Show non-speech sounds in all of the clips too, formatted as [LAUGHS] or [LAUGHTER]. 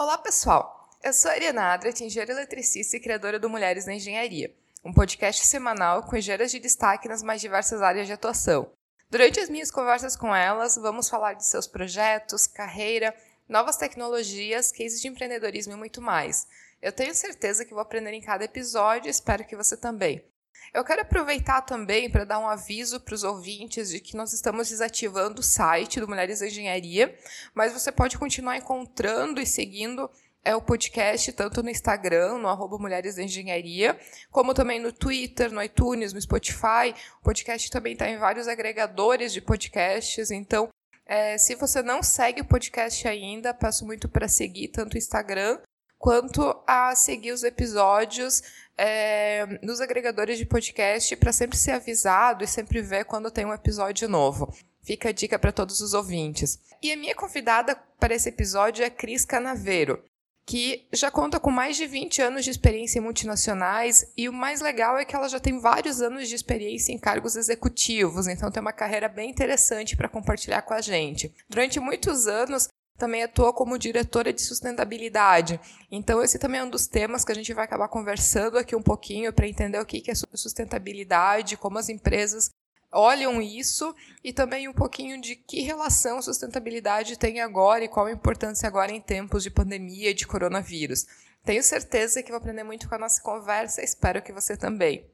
Olá, pessoal! Eu sou a Ariana Adret, engenheira eletricista e criadora do Mulheres na Engenharia, um podcast semanal com engenheiras de destaque nas mais diversas áreas de atuação. Durante as minhas conversas com elas, vamos falar de seus projetos, carreira, novas tecnologias, cases de empreendedorismo e muito mais. Eu tenho certeza que vou aprender em cada episódio e espero que você também. Eu quero aproveitar também para dar um aviso para os ouvintes de que nós estamos desativando o site do Mulheres da Engenharia, mas você pode continuar encontrando e seguindo é o podcast tanto no Instagram, no arroba Mulheres da Engenharia, como também no Twitter, no iTunes, no Spotify. O podcast também está em vários agregadores de podcasts, então é, se você não segue o podcast ainda, peço muito para seguir tanto o Instagram quanto a seguir os episódios é, nos agregadores de podcast para sempre ser avisado e sempre ver quando tem um episódio novo. Fica a dica para todos os ouvintes. E a minha convidada para esse episódio é Cris Canaveiro, que já conta com mais de 20 anos de experiência em multinacionais e o mais legal é que ela já tem vários anos de experiência em cargos executivos, então tem uma carreira bem interessante para compartilhar com a gente. Durante muitos anos, também atua como diretora de sustentabilidade. Então, esse também é um dos temas que a gente vai acabar conversando aqui um pouquinho para entender o que é sustentabilidade, como as empresas olham isso e também um pouquinho de que relação sustentabilidade tem agora e qual a importância agora em tempos de pandemia de coronavírus. Tenho certeza que vou aprender muito com a nossa conversa, espero que você também.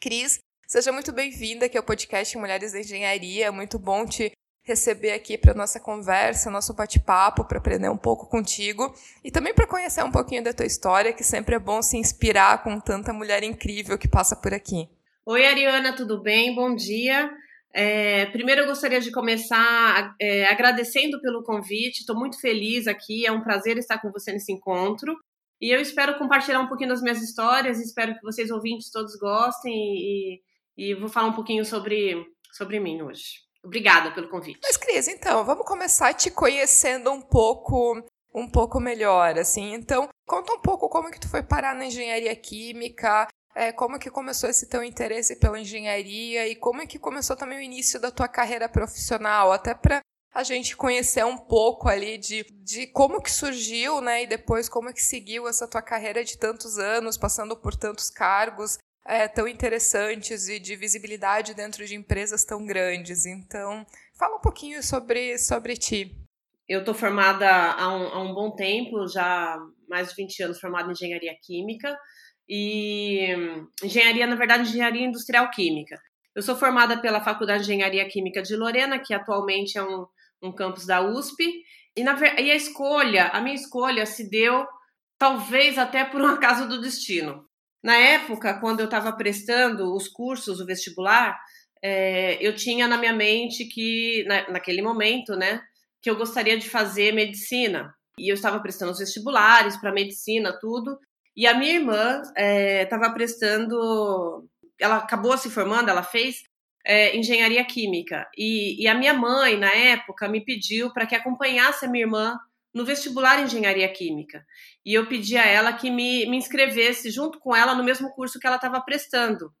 Cris, seja muito bem-vinda aqui ao podcast Mulheres da Engenharia. É muito bom te receber aqui para nossa conversa, nosso bate-papo, para aprender um pouco contigo e também para conhecer um pouquinho da tua história, que sempre é bom se inspirar com tanta mulher incrível que passa por aqui. Oi, Ariana, tudo bem? Bom dia. É, primeiro, eu gostaria de começar é, agradecendo pelo convite. Estou muito feliz aqui. É um prazer estar com você nesse encontro. E eu espero compartilhar um pouquinho das minhas histórias, espero que vocês ouvintes todos gostem e, e vou falar um pouquinho sobre, sobre mim hoje. Obrigada pelo convite. Mas, Cris, então, vamos começar te conhecendo um pouco um pouco melhor, assim. Então, conta um pouco como que tu foi parar na engenharia química, é, como que começou esse teu interesse pela engenharia e como é que começou também o início da tua carreira profissional, até para a gente conhecer um pouco ali de, de como que surgiu, né, e depois como que seguiu essa tua carreira de tantos anos, passando por tantos cargos é, tão interessantes e de visibilidade dentro de empresas tão grandes. Então, fala um pouquinho sobre, sobre ti. Eu estou formada há um, há um bom tempo, já mais de 20 anos formada em engenharia química e engenharia, na verdade, engenharia industrial química. Eu sou formada pela Faculdade de Engenharia Química de Lorena, que atualmente é um, um campus da USP. E, na, e a escolha, a minha escolha se deu talvez até por um acaso do destino. Na época, quando eu estava prestando os cursos, o vestibular, é, eu tinha na minha mente que, na, naquele momento, né, que eu gostaria de fazer medicina. E eu estava prestando os vestibulares para medicina, tudo. E a minha irmã estava é, prestando. Ela acabou se formando, ela fez é, engenharia química. E, e, a minha mãe, na época, me pediu para que acompanhasse a minha irmã no vestibular engenharia química. E eu pedi a ela que me, me inscrevesse junto com ela no mesmo curso que ela estava prestando.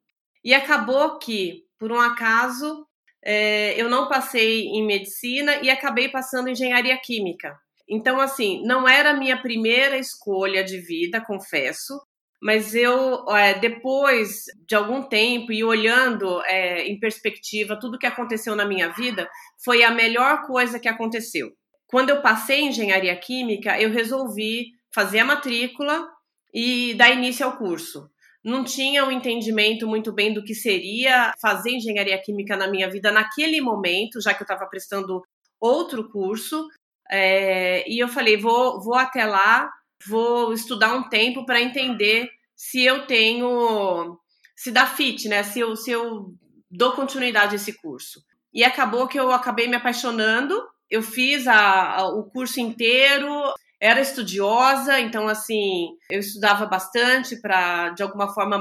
E acabou que, por um acaso, é, eu não passei em medicina e acabei passando em engenharia química. Então, assim, não era a minha primeira escolha de vida, confesso, mas eu, é, depois de algum tempo e olhando é, em perspectiva tudo que aconteceu na minha vida, foi a melhor coisa que aconteceu. Quando eu passei em engenharia química, eu resolvi fazer a matrícula e dar início ao curso. Não tinha um entendimento muito bem do que seria fazer engenharia química na minha vida naquele momento, já que eu estava prestando outro curso. É, e eu falei, vou, vou até lá vou estudar um tempo para entender se eu tenho, se dá fit, né? Se eu, se eu dou continuidade a esse curso. E acabou que eu acabei me apaixonando. Eu fiz a, a, o curso inteiro, era estudiosa, então assim, eu estudava bastante para de alguma forma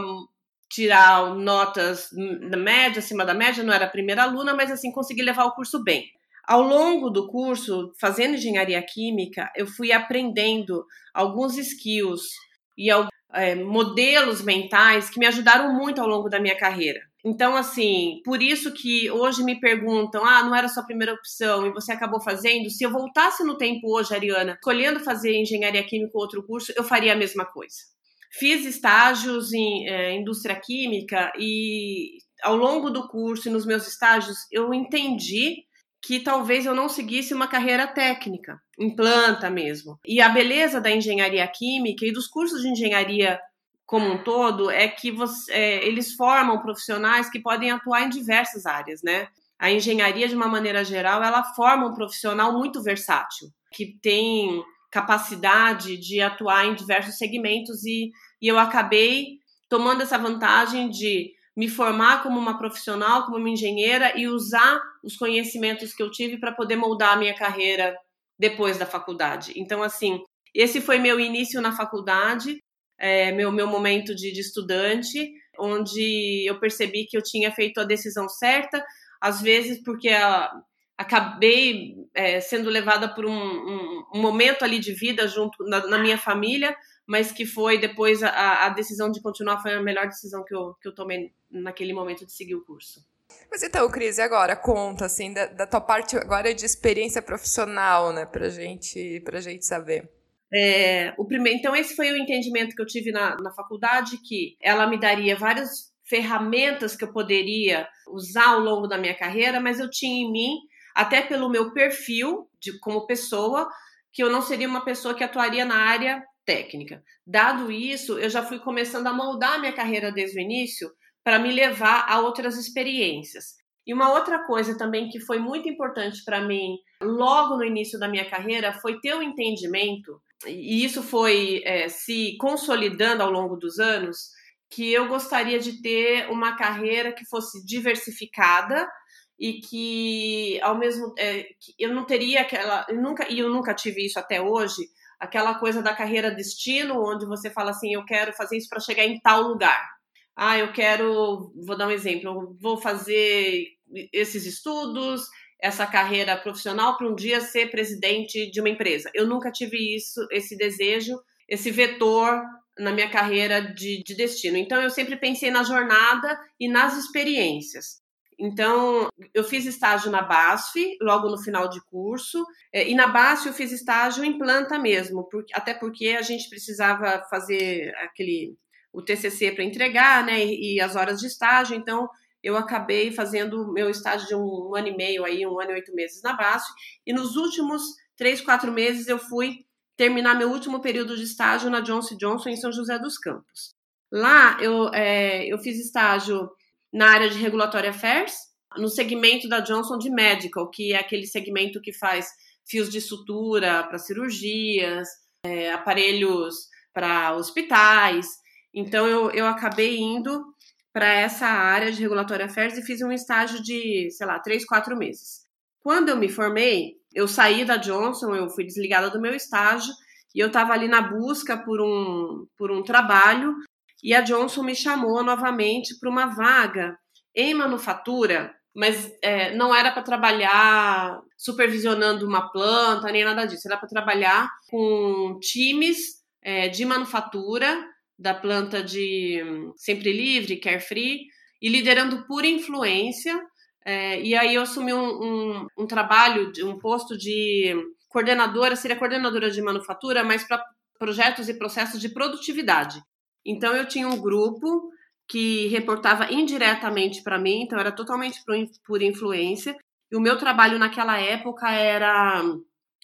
tirar notas na média, acima da média, não era a primeira aluna, mas assim consegui levar o curso bem. Ao longo do curso, fazendo engenharia química, eu fui aprendendo alguns skills e é, modelos mentais que me ajudaram muito ao longo da minha carreira. Então, assim, por isso que hoje me perguntam: ah, não era sua primeira opção e você acabou fazendo. Se eu voltasse no tempo hoje, Ariana, escolhendo fazer engenharia química ou outro curso, eu faria a mesma coisa. Fiz estágios em é, indústria química e ao longo do curso e nos meus estágios eu entendi que talvez eu não seguisse uma carreira técnica, em planta mesmo. E a beleza da engenharia química e dos cursos de engenharia como um todo é que você, é, eles formam profissionais que podem atuar em diversas áreas, né? A engenharia, de uma maneira geral, ela forma um profissional muito versátil, que tem capacidade de atuar em diversos segmentos e, e eu acabei tomando essa vantagem de me formar como uma profissional, como uma engenheira e usar os conhecimentos que eu tive para poder moldar a minha carreira depois da faculdade. Então, assim, esse foi meu início na faculdade, é, meu, meu momento de, de estudante, onde eu percebi que eu tinha feito a decisão certa, às vezes porque a, acabei é, sendo levada por um, um, um, momento ali de vida junto na, na minha família, mas que foi depois a, a, decisão de continuar foi a melhor decisão que eu, que eu tomei naquele momento de seguir o curso. Mas então, Cris, agora? Conta, assim, da, da tua parte agora de experiência profissional, né, pra gente, pra gente saber. É, o primeiro, então, esse foi o entendimento que eu tive na, na faculdade, que ela me daria várias ferramentas que eu poderia usar ao longo da minha carreira, mas eu tinha em mim, até pelo meu perfil de como pessoa, que eu não seria uma pessoa que atuaria na área técnica. Dado isso, eu já fui começando a moldar a minha carreira desde o início para me levar a outras experiências. E uma outra coisa também que foi muito importante para mim, logo no início da minha carreira, foi ter o um entendimento, e isso foi é, se consolidando ao longo dos anos, que eu gostaria de ter uma carreira que fosse diversificada e que ao mesmo é, que eu não teria aquela eu nunca e eu nunca tive isso até hoje aquela coisa da carreira destino, onde você fala assim, eu quero fazer isso para chegar em tal lugar. Ah, eu quero, vou dar um exemplo, vou fazer esses estudos, essa carreira profissional para um dia ser presidente de uma empresa. Eu nunca tive isso, esse desejo, esse vetor na minha carreira de, de destino. Então eu sempre pensei na jornada e nas experiências. Então, eu fiz estágio na BASF, logo no final de curso, é, e na BASF eu fiz estágio em planta mesmo, até porque a gente precisava fazer aquele o TCC para entregar, né, e, e, as horas de estágio, então eu acabei fazendo meu estágio de um, um ano e meio aí, um ano e oito meses na BASF, e nos últimos três, quatro meses eu fui terminar meu último período de estágio na Johnson Johnson em São José dos Campos. Lá eu, é, eu fiz estágio na área de Regulatory Affairs, no segmento da Johnson de Medical, que é aquele segmento que faz fios de sutura para cirurgias, é, aparelhos para hospitais. Então eu, eu acabei indo para essa área de Regulatory Affairs e fiz um estágio de, sei lá, três, quatro meses. Quando eu me formei, eu saí da Johnson, eu fui desligada do meu estágio e eu estava ali na busca por um, por um trabalho e a Johnson me chamou novamente para uma vaga em manufatura, mas é, não era para trabalhar supervisionando uma planta nem nada disso, era para trabalhar com times é, de manufatura da planta de Sempre Livre, Carefree, e liderando por influência. É, e aí eu assumi um, um, um trabalho, um posto de coordenadora, seria coordenadora de manufatura, mas para projetos e processos de produtividade. Então eu tinha um grupo que reportava indiretamente para mim, então era totalmente por influência. E o meu trabalho naquela época era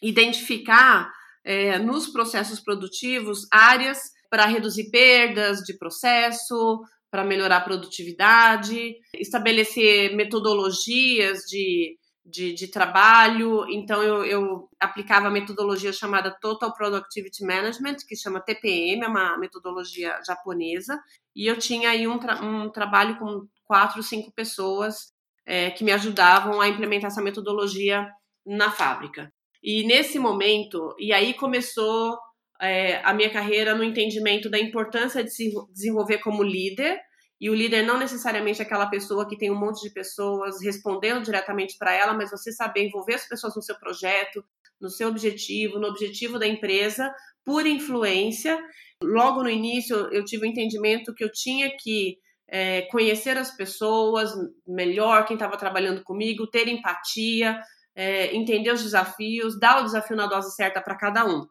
identificar é, nos processos produtivos áreas para reduzir perdas de processo, para melhorar a produtividade, estabelecer metodologias de de, de trabalho. Então, eu, eu, aplicava a metodologia chamada Total Productivity Management, que chama TPM, é uma metodologia japonesa. E eu tinha aí um, tra um trabalho com quatro, cinco pessoas é, que me ajudavam a implementar essa metodologia na fábrica. E nesse momento, e aí começou é, a minha carreira no entendimento da importância de se desenvolver como líder e o líder não necessariamente é aquela pessoa que tem um monte de pessoas respondendo diretamente para ela, mas você saber envolver as pessoas no seu projeto, no seu objetivo, no objetivo da empresa, por influência. Logo no início, eu tive o entendimento que eu tinha que é, conhecer as pessoas melhor, quem estava trabalhando comigo, ter empatia, é, entender os desafios, dar o desafio na dose certa para cada um.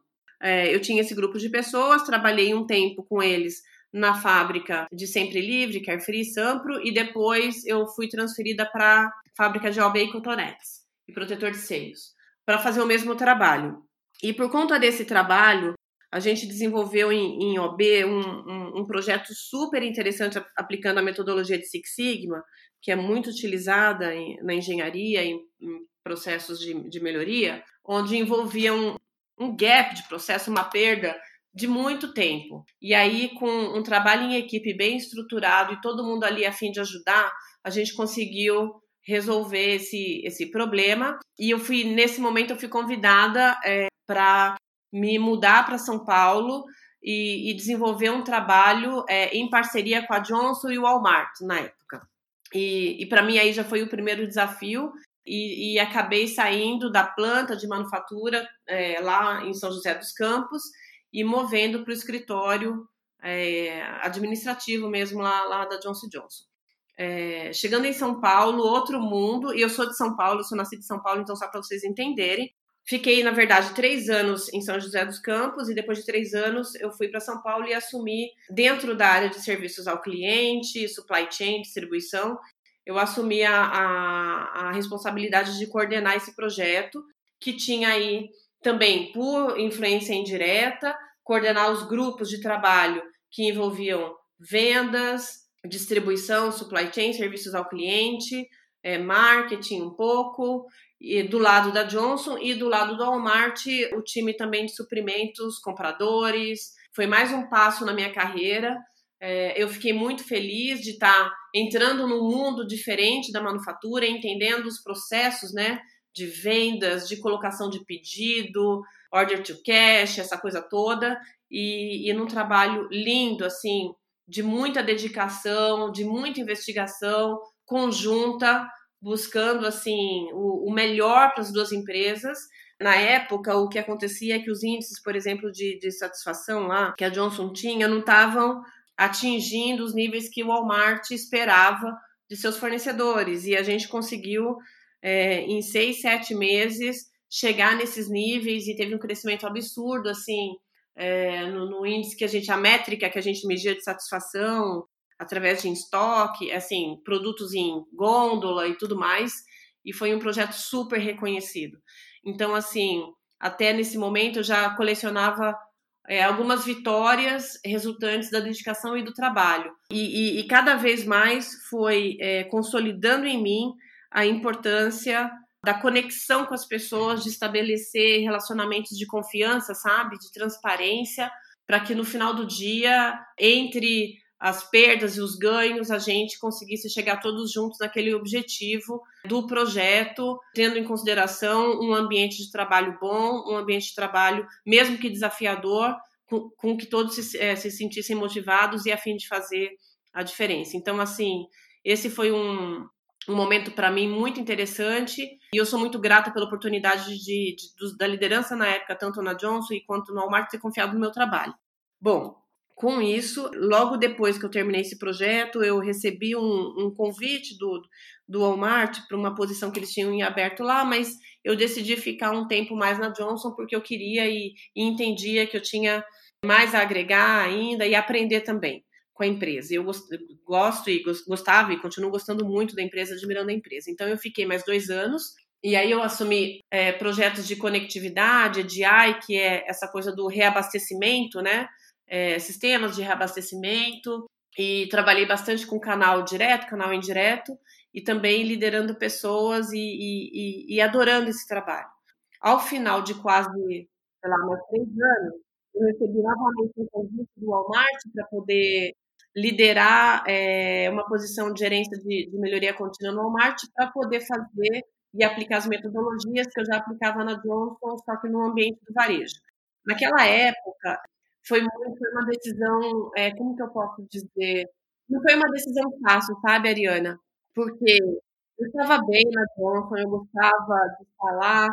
É, eu tinha esse grupo de pessoas, trabalhei um tempo com eles na fábrica de Sempre Livre, Carefree, Sampro, e depois eu fui transferida para a fábrica de OB e Cotonetes e protetor de seios, para fazer o mesmo trabalho. E por conta desse trabalho, a gente desenvolveu em, em OB um, um, um, projeto super interessante aplicando a metodologia de Six Sigma, que é muito utilizada em, na engenharia, em, em processos de, de, melhoria, onde envolvia um, gap de processo, uma perda de muito tempo. E aí, com um trabalho em equipe bem estruturado e todo mundo ali a fim de ajudar, a gente conseguiu resolver esse, esse problema. E eu fui, nesse momento, eu fui convidada é, para me mudar para São Paulo e, e, desenvolver um trabalho é, em parceria com a Johnson e o Walmart na época. E, e para mim aí já foi o primeiro desafio. E, e acabei saindo da planta de manufatura é, lá em São José dos Campos e movendo para o escritório é, administrativo mesmo lá, lá da Johnson Johnson. É, chegando em São Paulo, outro mundo, e eu sou de São Paulo, sou nascida de São Paulo, então só para vocês entenderem. Fiquei, na verdade, três anos em São José dos Campos, e depois de três anos eu fui para São Paulo e assumi, dentro da área de serviços ao cliente, supply chain, distribuição, eu assumi a, a, a responsabilidade de coordenar esse projeto, que tinha aí também, por influência indireta, coordenar os grupos de trabalho que envolviam vendas, distribuição, supply chain, serviços ao cliente, é, marketing um pouco, e do lado da Johnson e do lado do Walmart, o time também de suprimentos, compradores. Foi mais um passo na minha carreira. É, eu fiquei muito feliz de estar entrando num mundo diferente da manufatura, entendendo os processos, né? de vendas, de colocação de pedido, order to cash, essa coisa toda, e, e num trabalho lindo, assim, de muita dedicação, de muita investigação conjunta, buscando, assim, o, o melhor para as duas empresas. Na época, o que acontecia é que os índices, por exemplo, de, de satisfação lá, que a Johnson tinha, não estavam atingindo os níveis que o Walmart esperava de seus fornecedores. E a gente conseguiu é, em seis, sete meses, chegar nesses níveis e teve um crescimento absurdo, assim, é, no, no, índice que a gente, a métrica que a gente media de satisfação, através de estoque, assim, produtos em gôndola e tudo mais, e foi um projeto super reconhecido. Então, assim, até nesse momento eu já colecionava é, algumas vitórias resultantes da dedicação e do trabalho. E, e, e cada vez mais foi é, consolidando em mim a importância da conexão com as pessoas, de estabelecer relacionamentos de confiança, sabe, de transparência, para que no final do dia, entre as perdas e os ganhos, a gente conseguisse chegar todos juntos naquele objetivo do projeto, tendo em consideração um ambiente de trabalho bom, um ambiente de trabalho, mesmo que desafiador, com, com que todos se, é, se sentissem motivados e a fim de fazer a diferença. Então, assim, esse foi um, um momento para mim muito interessante e eu sou muito grata pela oportunidade de, de, da liderança na época, tanto na Johnson quanto no Walmart, ter confiado no meu trabalho. Bom, com isso, logo depois que eu terminei esse projeto, eu recebi um, um convite do, do Walmart para uma posição que eles tinham em aberto lá, mas eu decidi ficar um tempo mais na Johnson porque eu queria e, e entendia que eu tinha mais a agregar ainda e aprender também com a empresa. Eu gosto e gostava e continuo gostando muito da empresa, admirando a empresa. Então eu fiquei mais dois anos e aí eu assumi é, projetos de conectividade, DI, que é essa coisa do reabastecimento, né? É, sistemas de reabastecimento e trabalhei bastante com canal direto, canal indireto e também liderando pessoas e, e, e, adorando esse trabalho. Ao final de quase, sei lá, mais três anos, eu recebi novamente um convite do Walmart para poder liderar é, uma posição de gerência de, de melhoria contínua no Walmart para poder fazer e aplicar as metodologias que eu já aplicava na Johnson, só que no ambiente do varejo. Naquela época, foi, foi uma decisão, é, como que eu posso dizer? Não foi uma decisão fácil, sabe, Ariana? Porque eu estava bem na Johnson, eu gostava de falar,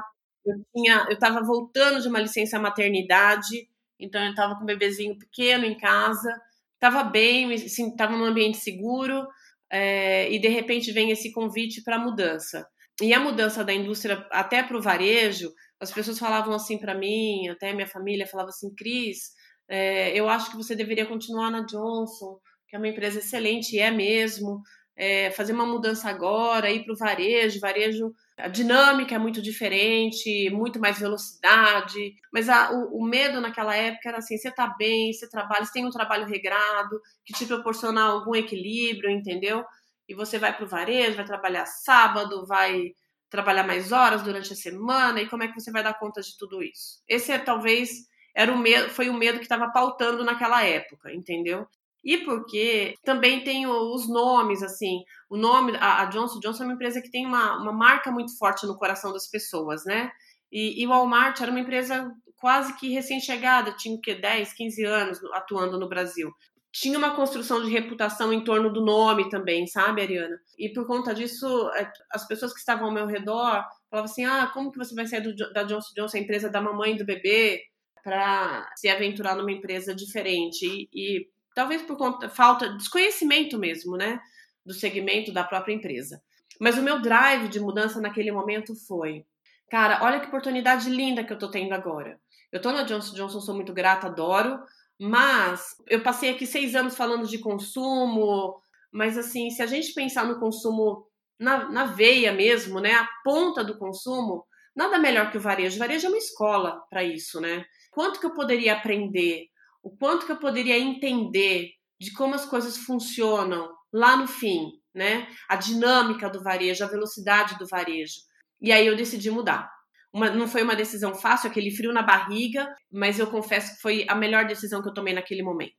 eu tinha, eu estava voltando de uma licença maternidade, então eu estava com um bebezinho pequeno em casa, estava bem, estava num ambiente seguro, é, e de repente vem esse convite para mudança. E a mudança da indústria até para o varejo, as pessoas falavam assim para mim, até minha família falava assim, Cris, é, eu acho que você deveria continuar na Johnson, que é uma empresa excelente, e é mesmo, é, fazer uma mudança agora, ir para o varejo, varejo, a dinâmica é muito diferente, muito mais velocidade, mas a, o, o, medo naquela época era assim, você está bem, você trabalha, você tem um trabalho regrado, que te proporciona algum equilíbrio, entendeu? E você vai para o varejo, vai trabalhar sábado, vai trabalhar mais horas durante a semana, e como é que você vai dar conta de tudo isso? Esse é talvez era o medo, foi o medo que estava pautando naquela época, entendeu? E porque também tem os nomes, assim, o nome, a, a Johnson Johnson é uma empresa que tem uma, uma marca muito forte no coração das pessoas, né? E, Walmart era uma empresa quase que recém-chegada, tinha o quê? 10, 15 anos atuando no Brasil. Tinha uma construção de reputação em torno do nome também, sabe, Ariana? E por conta disso, é, as pessoas que estavam ao meu redor falavam assim: ah, como que você vai sair do, da Johnson Johnson, a empresa da mamãe e do bebê? Para se aventurar numa empresa diferente e, e talvez por conta falta desconhecimento mesmo, né, do segmento da própria empresa. Mas o meu drive de mudança naquele momento foi, cara, olha que oportunidade linda que eu tô tendo agora. Eu tô na Johnson Johnson, sou muito grata, adoro, mas eu passei aqui seis anos falando de consumo, mas assim, se a gente pensar no consumo na, na veia mesmo, né, a ponta do consumo, nada melhor que o varejo. O varejo é uma escola para isso, né? Quanto que eu poderia aprender, o quanto que eu poderia entender de como as coisas funcionam lá no fim, né? A dinâmica do varejo, a velocidade do varejo. E aí eu decidi mudar. Uma, não foi uma decisão fácil, aquele frio na barriga, mas eu confesso que foi a melhor decisão que eu tomei naquele momento.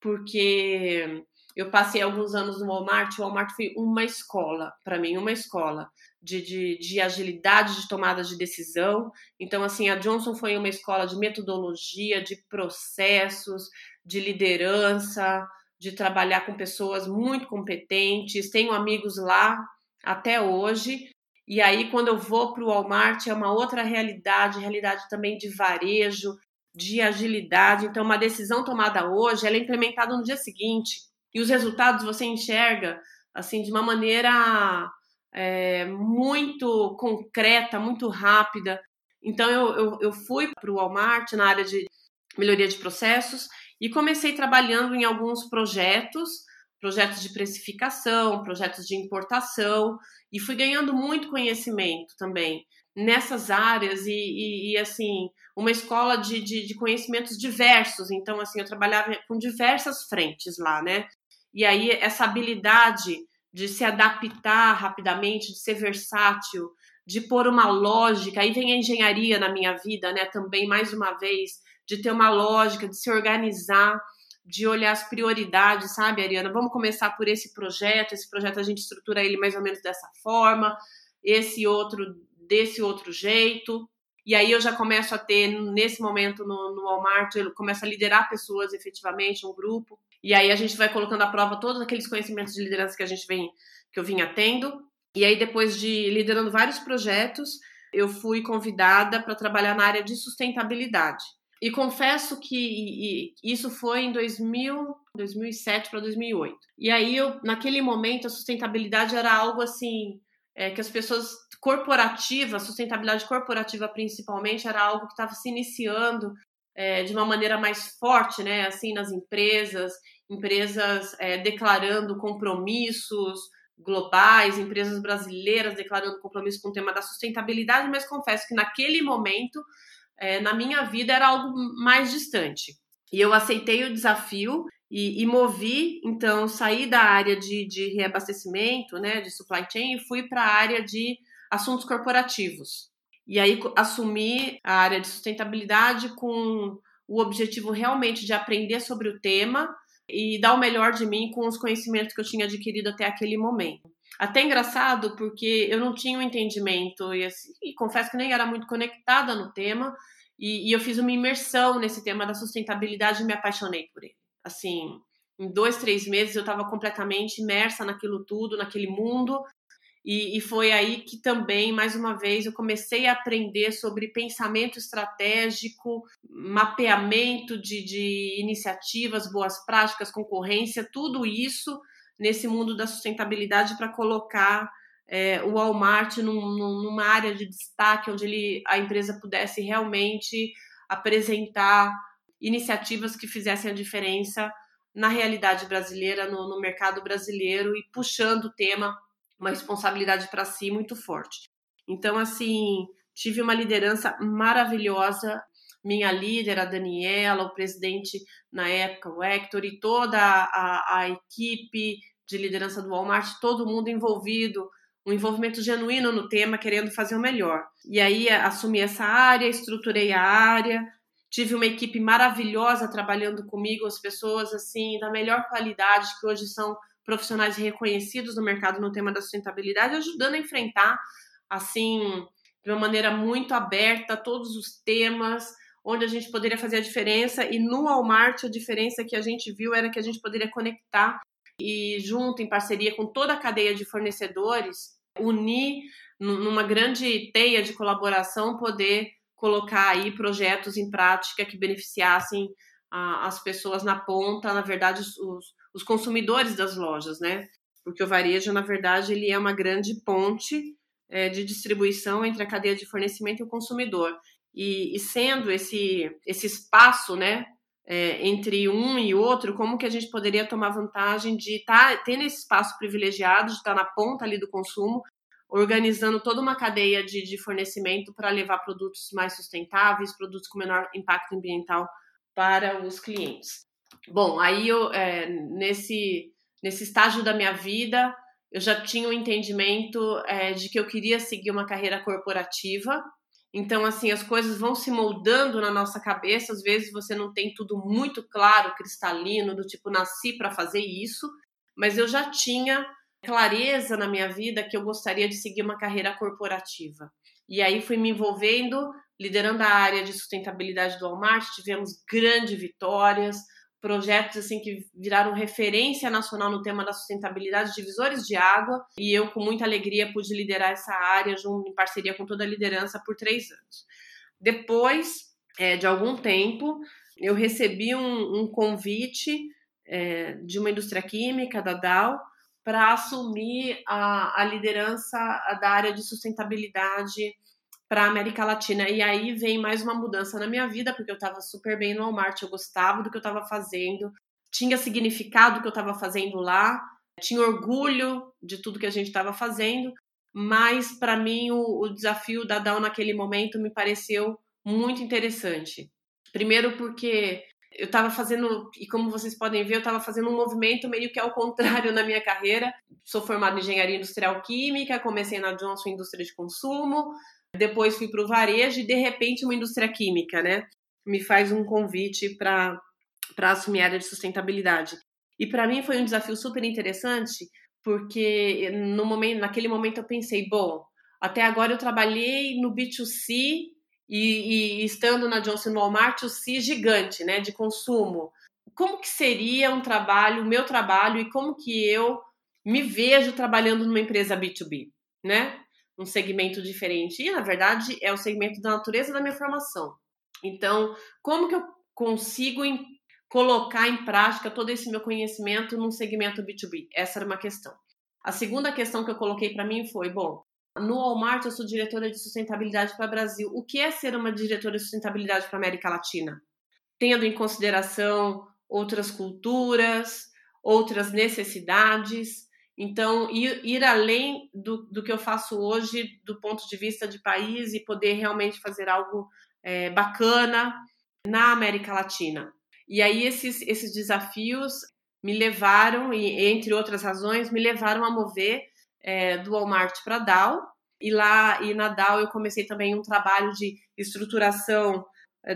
Porque eu passei alguns anos no Walmart, o Walmart foi uma escola, para mim, uma escola de, de, de, agilidade de tomada de decisão. Então, assim, a Johnson foi uma escola de metodologia, de processos, de liderança, de trabalhar com pessoas muito competentes. Tenho amigos lá até hoje. E aí, quando eu vou para o Walmart, é uma outra realidade, realidade também de varejo, de agilidade. Então, uma decisão tomada hoje, ela é implementada no dia seguinte. E os resultados você enxerga, assim, de uma maneira é, muito concreta, muito rápida. Então eu, eu, eu fui para o Walmart na área de melhoria de processos e comecei trabalhando em alguns projetos, projetos de precificação, projetos de importação, e fui ganhando muito conhecimento também nessas áreas e, e, e assim uma escola de, de, de, conhecimentos diversos. Então assim eu trabalhava com diversas frentes lá, né? E aí essa habilidade de se adaptar rapidamente, de ser versátil, de pôr uma lógica. Aí vem a engenharia na minha vida, né? Também, mais uma vez, de ter uma lógica, de se organizar, de olhar as prioridades, sabe, Ariana? Vamos começar por esse projeto. Esse projeto a gente estrutura ele mais ou menos dessa forma, esse outro desse outro jeito. E aí eu já começo a ter, nesse momento no, no Walmart, eu começo a liderar pessoas efetivamente, um grupo. E aí a gente vai colocando à prova todos aqueles conhecimentos de liderança que a gente vem, que eu vinha tendo. E aí depois de liderando vários projetos, eu fui convidada para trabalhar na área de sustentabilidade. E confesso que isso foi em 2000, 2007 para 2008. E aí eu, naquele momento, a sustentabilidade era algo assim é, que as pessoas corporativas, sustentabilidade corporativa principalmente, era algo que estava se iniciando é, de uma maneira mais forte, né? Assim, nas empresas, empresas é, declarando compromissos globais, empresas brasileiras declarando compromisso com o tema da sustentabilidade, mas confesso que naquele momento, é, na minha vida, era algo mais distante. E eu aceitei o desafio e, e movi, então, saí da área de, de reabastecimento, né, de supply chain, e fui para a área de assuntos corporativos. E aí assumi a área de sustentabilidade com o objetivo realmente de aprender sobre o tema e dar o melhor de mim com os conhecimentos que eu tinha adquirido até aquele momento. Até engraçado, porque eu não tinha um entendimento e, assim, e confesso que nem era muito conectada no tema, e, e, eu fiz uma imersão nesse tema da sustentabilidade e me apaixonei por ele. Assim, em dois, três meses eu estava completamente imersa naquilo tudo, naquele mundo, E, e, foi aí que também, mais uma vez, eu comecei a aprender sobre pensamento estratégico, mapeamento de, de iniciativas, boas práticas, concorrência, tudo isso nesse mundo da sustentabilidade para colocar é, o Walmart num, numa área de destaque onde ele, a empresa pudesse realmente apresentar iniciativas que fizessem a diferença na realidade brasileira, no, no mercado brasileiro e puxando o tema, uma responsabilidade para si muito forte. Então, assim, tive uma liderança maravilhosa. Minha líder, a Daniela, o presidente na época, o Hector, e toda a, a equipe de liderança do Walmart, todo mundo envolvido, um envolvimento genuíno no tema, querendo fazer o melhor. E aí assumi essa área, estruturei a área, Tive uma equipe maravilhosa trabalhando comigo, as pessoas assim da melhor qualidade que hoje são profissionais reconhecidos no mercado no tema da sustentabilidade, ajudando a enfrentar assim de uma maneira muito aberta todos os temas onde a gente poderia fazer a diferença. E no Walmart a diferença que a gente viu era que a gente poderia conectar e junto em parceria com toda a cadeia de fornecedores unir numa grande teia de colaboração poder colocar aí projetos em prática que beneficiassem as pessoas na ponta, na verdade, os, os consumidores das lojas, né? Porque o varejo, na verdade, ele é uma grande ponte é, de distribuição entre a cadeia de fornecimento e o consumidor. E, e sendo esse, esse espaço, né, é, entre um e outro, como que a gente poderia tomar vantagem de estar tá, tendo esse espaço privilegiado, de estar tá na ponta ali do consumo, organizando toda uma cadeia de, de fornecimento para levar produtos mais sustentáveis, produtos com menor impacto ambiental para os clientes. Bom, aí eu, é, nesse, nesse estágio da minha vida, eu já tinha o um entendimento é, de que eu queria seguir uma carreira corporativa. Então, assim, as coisas vão se moldando na nossa cabeça. Às vezes você não tem tudo muito claro, cristalino, do tipo, nasci para fazer isso. Mas eu já tinha clareza na minha vida que eu gostaria de seguir uma carreira corporativa. E aí fui me envolvendo, liderando a área de sustentabilidade do Walmart, tivemos grandes vitórias, projetos assim que viraram referência nacional no tema da sustentabilidade, divisores de água, e eu com muita alegria pude liderar essa área junto, em parceria com toda a liderança por três anos. Depois é, de algum tempo, eu recebi um, um convite é, de uma indústria química, da Dow, para assumir a, a liderança da área de sustentabilidade para América Latina. E aí vem mais uma mudança na minha vida, porque eu estava super bem no Walmart, eu gostava do que eu estava fazendo, tinha significado o que eu estava fazendo lá, tinha orgulho de tudo que a gente estava fazendo, mas para mim o, o, desafio da Dow naquele momento me pareceu muito interessante. Primeiro porque eu estava fazendo, e como vocês podem ver, eu estava fazendo um movimento meio que ao contrário na minha carreira. Sou formada em engenharia industrial química, comecei na Johnson Indústria de Consumo, depois fui para o varejo e de repente uma indústria química, né? Me faz um convite para assumir a área de sustentabilidade. E para mim foi um desafio super interessante, porque no momento, naquele momento eu pensei, bom, até agora eu trabalhei no B2C e, e, estando na Johnson Walmart, o C gigante, né, de consumo. Como que seria um trabalho, o meu trabalho, e como que eu me vejo trabalhando numa empresa B2B, né? Um segmento diferente. E, na verdade, é o segmento da natureza da minha formação. Então, como que eu consigo em, colocar em prática todo esse meu conhecimento num segmento B2B? Essa era uma questão. A segunda questão que eu coloquei para mim foi: bom, no Walmart, eu sou diretora de sustentabilidade para o Brasil. O que é ser uma diretora de sustentabilidade para a América Latina? Tendo em consideração outras culturas, outras necessidades. Então, ir, além do, do, que eu faço hoje, do ponto de vista de país, e poder realmente fazer algo é, bacana na América Latina. E aí, esses, esses desafios me levaram, e entre outras razões, me levaram a mover é, do Walmart para a Dow. E lá e na Dow eu comecei também um trabalho de estruturação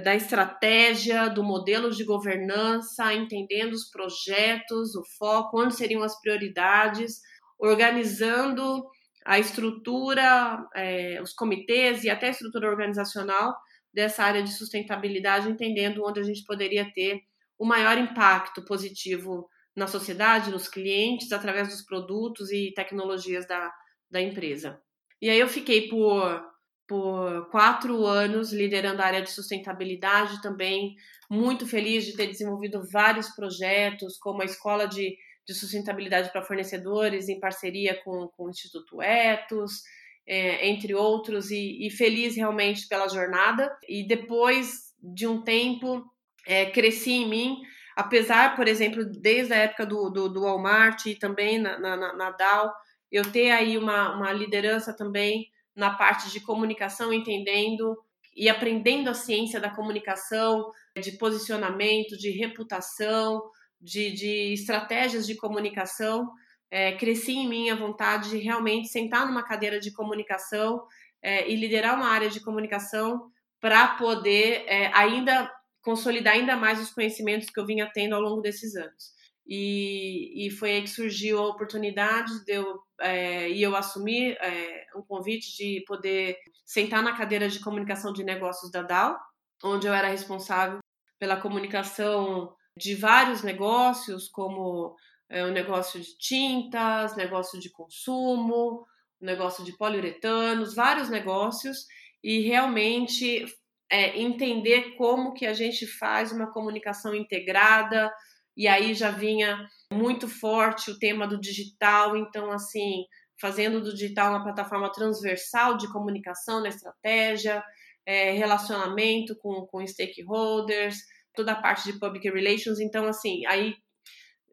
da estratégia, do modelo de governança, entendendo os projetos, o foco, onde seriam as prioridades, organizando a estrutura, é, os comitês e até a estrutura organizacional dessa área de sustentabilidade, entendendo onde a gente poderia ter o maior impacto positivo na sociedade, nos clientes, através dos produtos e tecnologias da, da empresa. E aí eu fiquei por, por quatro anos liderando a área de sustentabilidade também, muito feliz de ter desenvolvido vários projetos, como a Escola de, de Sustentabilidade para Fornecedores, em parceria com, com o Instituto Etos, é, entre outros, e, e, feliz realmente pela jornada. E depois de um tempo, é, cresci em mim, apesar, por exemplo, desde a época do, do, do Walmart e também na, na, na Dow, eu ter aí uma, uma liderança também na parte de comunicação, entendendo e aprendendo a ciência da comunicação, de posicionamento, de reputação, de, de estratégias de comunicação. É, cresci em mim a vontade de realmente sentar numa cadeira de comunicação é, e liderar uma área de comunicação para poder é, ainda consolidar ainda mais os conhecimentos que eu vinha tendo ao longo desses anos. E, e foi aí que surgiu a oportunidade de eu, é, e eu assumir é, um convite de poder sentar na cadeira de comunicação de negócios da Dow, onde eu era responsável pela comunicação de vários negócios, como é, o negócio de tintas, negócio de consumo, negócio de poliuretanos, vários negócios, e realmente é, entender como que a gente faz uma comunicação integrada, e aí já vinha muito forte o tema do digital, então assim, fazendo do digital uma plataforma transversal de comunicação na estratégia, é, relacionamento com, com stakeholders, toda a parte de public relations, então assim, aí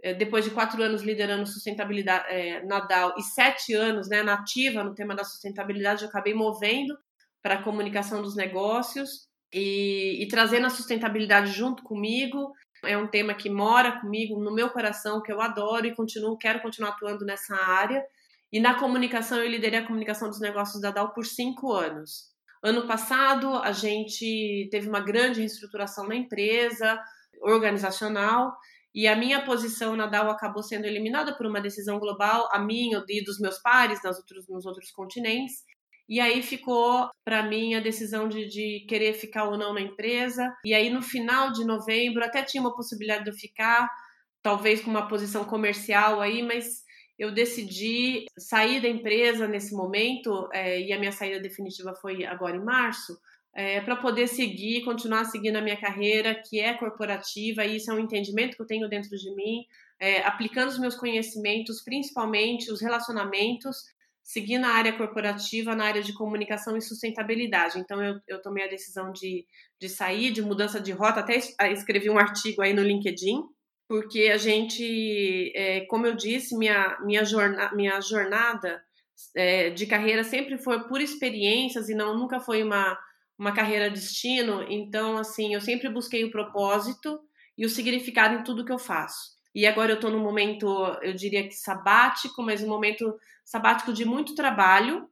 é, depois de quatro anos liderando sustentabilidade é, na DAO e sete anos né, nativa no tema da sustentabilidade, eu acabei movendo para a comunicação dos negócios e, e trazendo a sustentabilidade junto comigo é um tema que mora comigo no meu coração, que eu adoro e continuo, quero continuar atuando nessa área. E na comunicação, eu liderei a comunicação dos negócios da DAO por cinco anos. Ano passado, a gente teve uma grande reestruturação na empresa, organizacional, e a minha posição na DAO acabou sendo eliminada por uma decisão global, a minha e dos meus pares nas outros, nos outros continentes. E aí ficou para mim a decisão de, de, querer ficar ou não na empresa. E aí no final de novembro até tinha uma possibilidade de eu ficar, talvez com uma posição comercial aí, mas eu decidi sair da empresa nesse momento é, e a minha saída definitiva foi agora em março. É, para poder seguir, continuar seguindo a minha carreira, que é corporativa, e isso é um entendimento que eu tenho dentro de mim, é, aplicando os meus conhecimentos, principalmente os relacionamentos, seguir na área corporativa, na área de comunicação e sustentabilidade. Então, eu, eu tomei a decisão de, de sair, de mudança de rota, até escrevi um artigo aí no LinkedIn, porque a gente, é, como eu disse, minha, minha, jorna, minha jornada é, de carreira sempre foi por experiências e não nunca foi uma, uma carreira destino. Então, assim, eu sempre busquei o propósito e o significado em tudo que eu faço. E agora eu estou num momento, eu diria que sabático, mas um momento sabático de muito trabalho,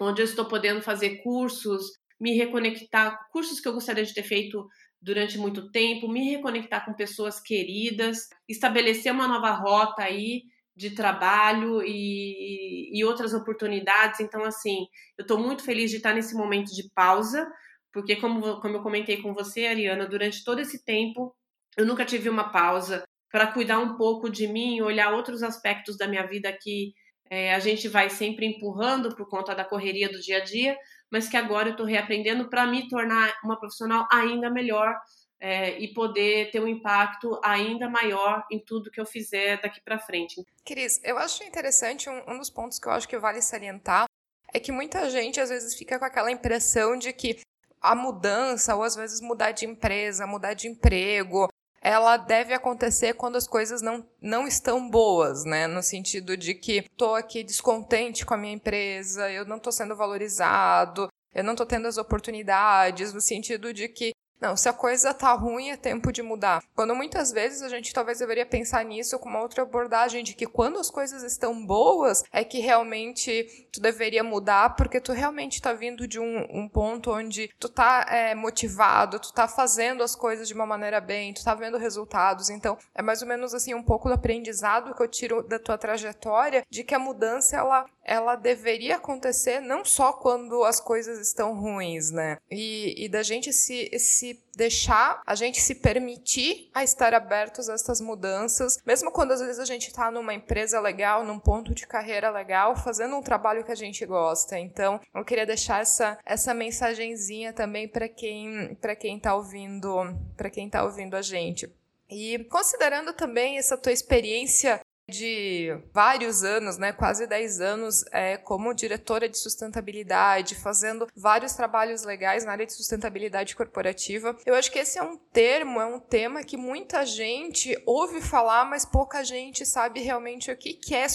onde eu estou podendo fazer cursos, me reconectar, cursos que eu gostaria de ter feito durante muito tempo, me reconectar com pessoas queridas, estabelecer uma nova rota aí de trabalho e, e outras oportunidades. Então, assim, eu estou muito feliz de estar nesse momento de pausa, porque, como, como eu comentei com você, Ariana, durante todo esse tempo eu nunca tive uma pausa para cuidar um pouco de mim, olhar outros aspectos da minha vida que é, a gente vai sempre empurrando por conta da correria do dia a dia, mas que agora eu estou reaprendendo para me tornar uma profissional ainda melhor é, e poder ter um impacto ainda maior em tudo que eu fizer daqui para frente. Cris, eu acho interessante um, um dos pontos que eu acho que vale salientar é que muita gente às vezes fica com aquela impressão de que a mudança, ou às vezes mudar de empresa, mudar de emprego, ela deve acontecer quando as coisas não, não estão boas, né? No sentido de que estou aqui descontente com a minha empresa, eu não estou sendo valorizado, eu não estou tendo as oportunidades, no sentido de que não, se a coisa tá ruim, é tempo de mudar. Quando muitas vezes a gente talvez deveria pensar nisso com uma outra abordagem de que quando as coisas estão boas, é que realmente tu deveria mudar, porque tu realmente tá vindo de um, um ponto onde tu tá é, motivado, tu tá fazendo as coisas de uma maneira bem, tu tá vendo resultados. Então, é mais ou menos assim um pouco do aprendizado que eu tiro da tua trajetória de que a mudança ela ela deveria acontecer não só quando as coisas estão ruins, né? E, e da gente se, se deixar, a gente se permitir a estar abertos a essas mudanças, mesmo quando às vezes a gente está numa empresa legal, num ponto de carreira legal, fazendo um trabalho que a gente gosta. Então, eu queria deixar essa, essa mensagenzinha também para quem para quem está ouvindo, para quem tá ouvindo a gente. E considerando também essa tua experiência de vários anos, né, quase 10 anos, é, como diretora de sustentabilidade, fazendo vários trabalhos legais na área de sustentabilidade corporativa. Eu acho que esse é um termo, é um tema que muita gente ouve falar, mas pouca gente sabe realmente o que, é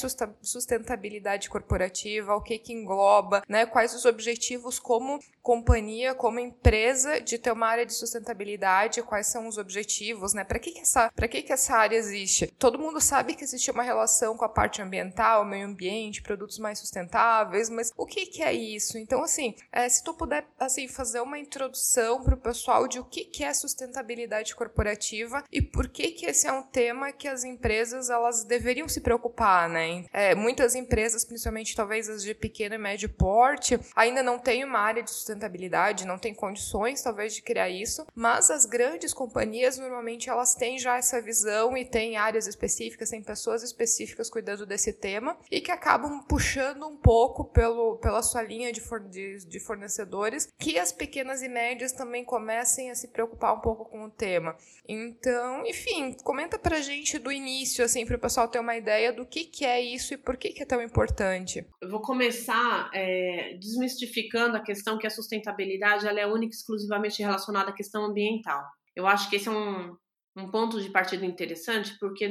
sustentabilidade corporativa, o que, que engloba, né, quais os objetivos como companhia, como empresa de ter uma área de sustentabilidade, quais são os objetivos, né? Para que, que essa, que, que essa área existe? Todo mundo sabe que existe uma relação com a parte ambiental, meio ambiente, produtos mais sustentáveis, mas o que, que é isso? Então, assim, é, se tu puder assim fazer uma introdução para o pessoal de o que, que é sustentabilidade corporativa e por que que esse é um tema que as empresas elas deveriam se preocupar, né? É, muitas empresas, principalmente talvez as de pequeno e médio porte, ainda não têm uma área de sustentabilidade sustentabilidade, não tem condições talvez de criar isso, mas as grandes companhias normalmente elas têm já essa visão e têm áreas específicas, têm pessoas específicas cuidando desse tema e que acabam puxando um pouco pelo, pela sua linha de, for, de, de fornecedores que as pequenas e médias também comecem a se preocupar um pouco com o tema. Então, enfim, comenta pra gente do início, assim, para o pessoal ter uma ideia do que, que é isso e por que, que é tão importante. Eu vou começar é, desmistificando a questão que a sustentabilidade ela é única e exclusivamente relacionada à questão ambiental. Eu acho que esse é um, um ponto de partida interessante, porque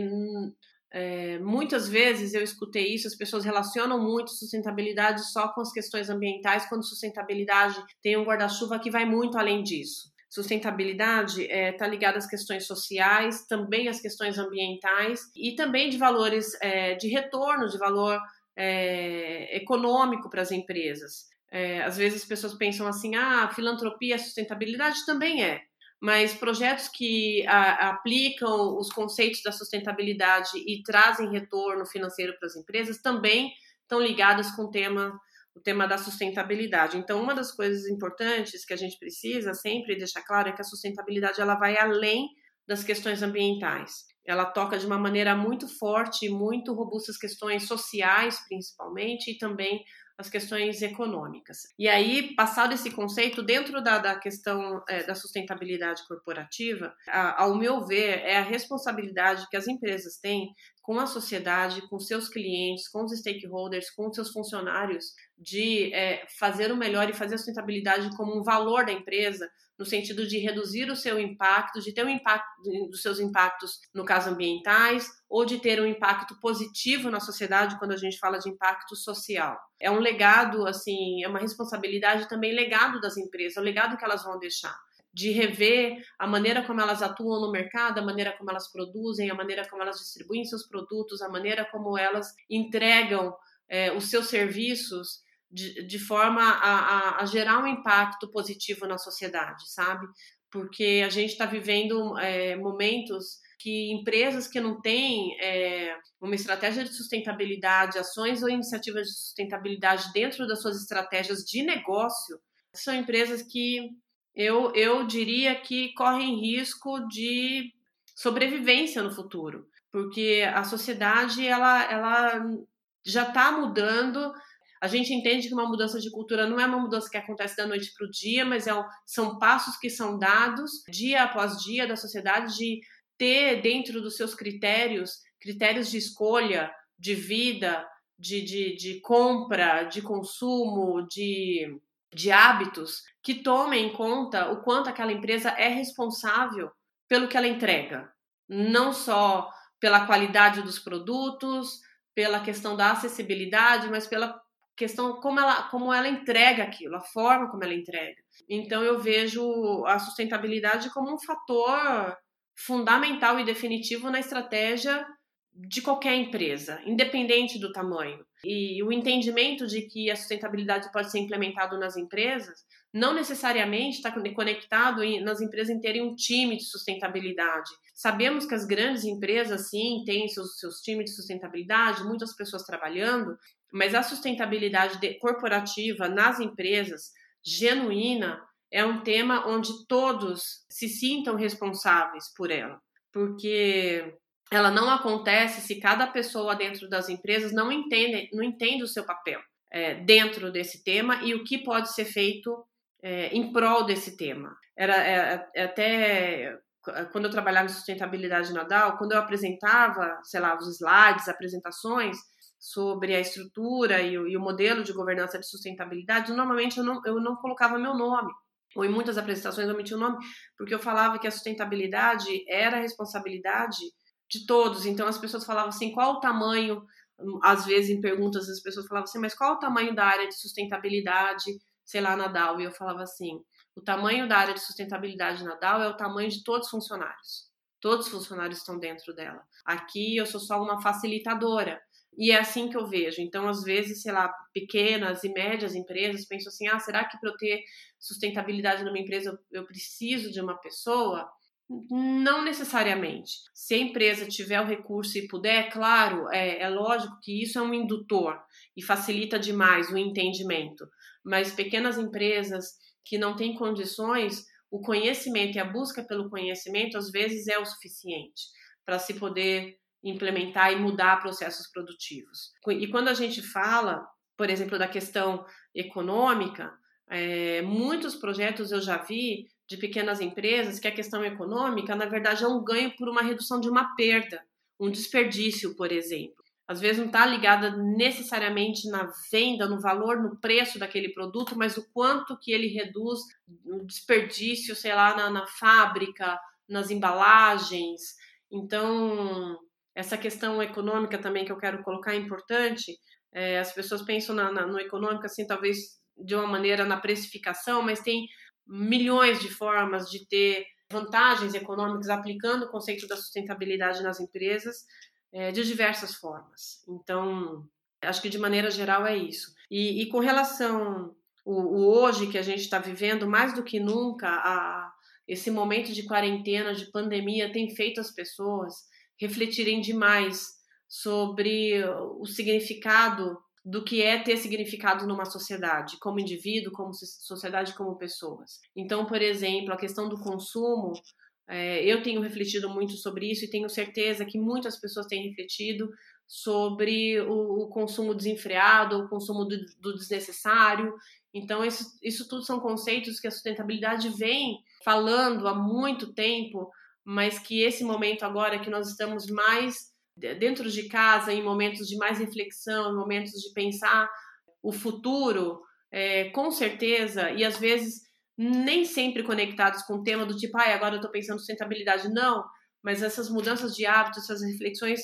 é, muitas vezes eu escutei isso, as pessoas relacionam muito sustentabilidade só com as questões ambientais, quando sustentabilidade tem um guarda-chuva que vai muito além disso. Sustentabilidade está é, tá ligada às questões sociais, também às questões ambientais e também de valores é, de retorno, de valor é, econômico para as empresas. É, às vezes as pessoas pensam assim, ah, filantropia, sustentabilidade também é, mas projetos que a, aplicam os conceitos da sustentabilidade e trazem retorno financeiro para as empresas também estão ligados com o tema, o tema da sustentabilidade. Então, uma das coisas importantes que a gente precisa sempre deixar claro é que a sustentabilidade ela vai além das questões ambientais. Ela toca de uma maneira muito forte, muito robusta as questões sociais, principalmente, e também as questões econômicas. E aí, passado esse conceito, dentro da, da questão é, da sustentabilidade corporativa, a, ao meu ver, é a responsabilidade que as empresas têm com a sociedade, com seus clientes, com os stakeholders, com seus funcionários, de é, fazer o melhor e fazer a sustentabilidade como um valor da empresa, no sentido de reduzir o seu impacto, de ter um impacto dos seus impactos, no caso ambientais, ou de ter um impacto positivo na sociedade quando a gente fala de impacto social. É um legado, assim, é uma responsabilidade também legado das empresas, é o legado que elas vão deixar de rever a maneira como elas atuam no mercado, a maneira como elas produzem, a maneira como elas distribuem seus produtos, a maneira como elas entregam é, os seus serviços de, de forma a, a, a, gerar um impacto positivo na sociedade, sabe? Porque a gente está vivendo é, momentos que empresas que não têm é, uma estratégia de sustentabilidade, ações ou iniciativas de sustentabilidade dentro das suas estratégias de negócio, são empresas que eu, eu diria que correm risco de sobrevivência no futuro, porque a sociedade ela, ela já está mudando a gente entende que uma mudança de cultura não é uma mudança que acontece da noite para o dia, mas é, são passos que são dados dia após dia da sociedade de ter dentro dos seus critérios, critérios de escolha, de vida, de, de, de compra, de consumo, de, de hábitos, que tomem em conta o quanto aquela empresa é responsável pelo que ela entrega. Não só pela qualidade dos produtos, pela questão da acessibilidade, mas pela questão como ela, como ela entrega aquilo, a forma como ela entrega. Então eu vejo a sustentabilidade como um fator fundamental e definitivo na estratégia de qualquer empresa, independente do tamanho. E o entendimento de que a sustentabilidade pode ser implementado nas empresas não necessariamente está conectado nas empresas em terem um time de sustentabilidade. Sabemos que as grandes empresas, sim, têm seus, seus times de sustentabilidade, muitas pessoas trabalhando, mas a sustentabilidade corporativa nas empresas, genuína, é um tema onde todos se sintam responsáveis por ela, porque ela não acontece se cada pessoa dentro das empresas não entende, não entende o seu papel é, dentro desse tema e o que pode ser feito é, em prol desse tema. Era é, é até quando eu trabalhava em sustentabilidade Nadal, quando eu apresentava, sei lá, os slides, apresentações sobre a estrutura e o, e o modelo de governança de sustentabilidade, normalmente eu não, eu não colocava meu nome ou em muitas apresentações eu omitia o nome, porque eu falava que a sustentabilidade era a responsabilidade de todos. Então as pessoas falavam assim, qual o tamanho, às vezes em perguntas as pessoas falavam assim, mas qual o tamanho da área de sustentabilidade, sei lá, na DAO? E eu falava assim, o tamanho da área de sustentabilidade na DAO é o tamanho de todos os funcionários. Todos os funcionários estão dentro dela. Aqui eu sou só uma facilitadora. E é assim que eu vejo. Então, às vezes, sei lá, pequenas e médias empresas pensam assim: ah, será que para eu ter sustentabilidade numa empresa eu, preciso de uma pessoa? Não necessariamente. Se a empresa tiver o recurso e puder, claro, é, é lógico que isso é um indutor e facilita demais o entendimento. Mas pequenas empresas que não têm condições, o conhecimento e a busca pelo conhecimento às vezes é o suficiente para se poder implementar e mudar processos produtivos. E quando a gente fala, por exemplo, da questão econômica, é, muitos projetos eu já vi de pequenas empresas que a questão econômica, na verdade, é um ganho por uma redução de uma perda, um desperdício, por exemplo. Às vezes não está ligada necessariamente na venda, no valor, no preço daquele produto, mas o quanto que ele reduz o desperdício, sei lá, na, na fábrica, nas embalagens. Então, essa questão econômica também que eu quero colocar é importante. É, as pessoas pensam na, na, no econômico, assim, talvez de uma maneira na precificação, mas tem milhões de formas de ter vantagens econômicas aplicando o conceito da sustentabilidade nas empresas é, de diversas formas. Então, acho que de maneira geral é isso. E, e com relação o, o, hoje que a gente está vivendo, mais do que nunca, a, esse momento de quarentena, de pandemia, tem feito as pessoas refletirem demais sobre o significado do que é ter significado numa sociedade, como indivíduo, como sociedade, como pessoas. Então, por exemplo, a questão do consumo, é, eu tenho refletido muito sobre isso e tenho certeza que muitas pessoas têm refletido sobre o, o consumo desenfreado, o consumo do, do desnecessário. Então, isso, isso tudo são conceitos que a sustentabilidade vem falando há muito tempo, mas que esse momento agora que nós estamos mais dentro de casa, em momentos de mais reflexão, em momentos de pensar o futuro, é, com certeza, e às vezes nem sempre conectados com o tema do tipo, ah, agora eu estou pensando sustentabilidade, não, mas essas mudanças de hábitos, essas reflexões,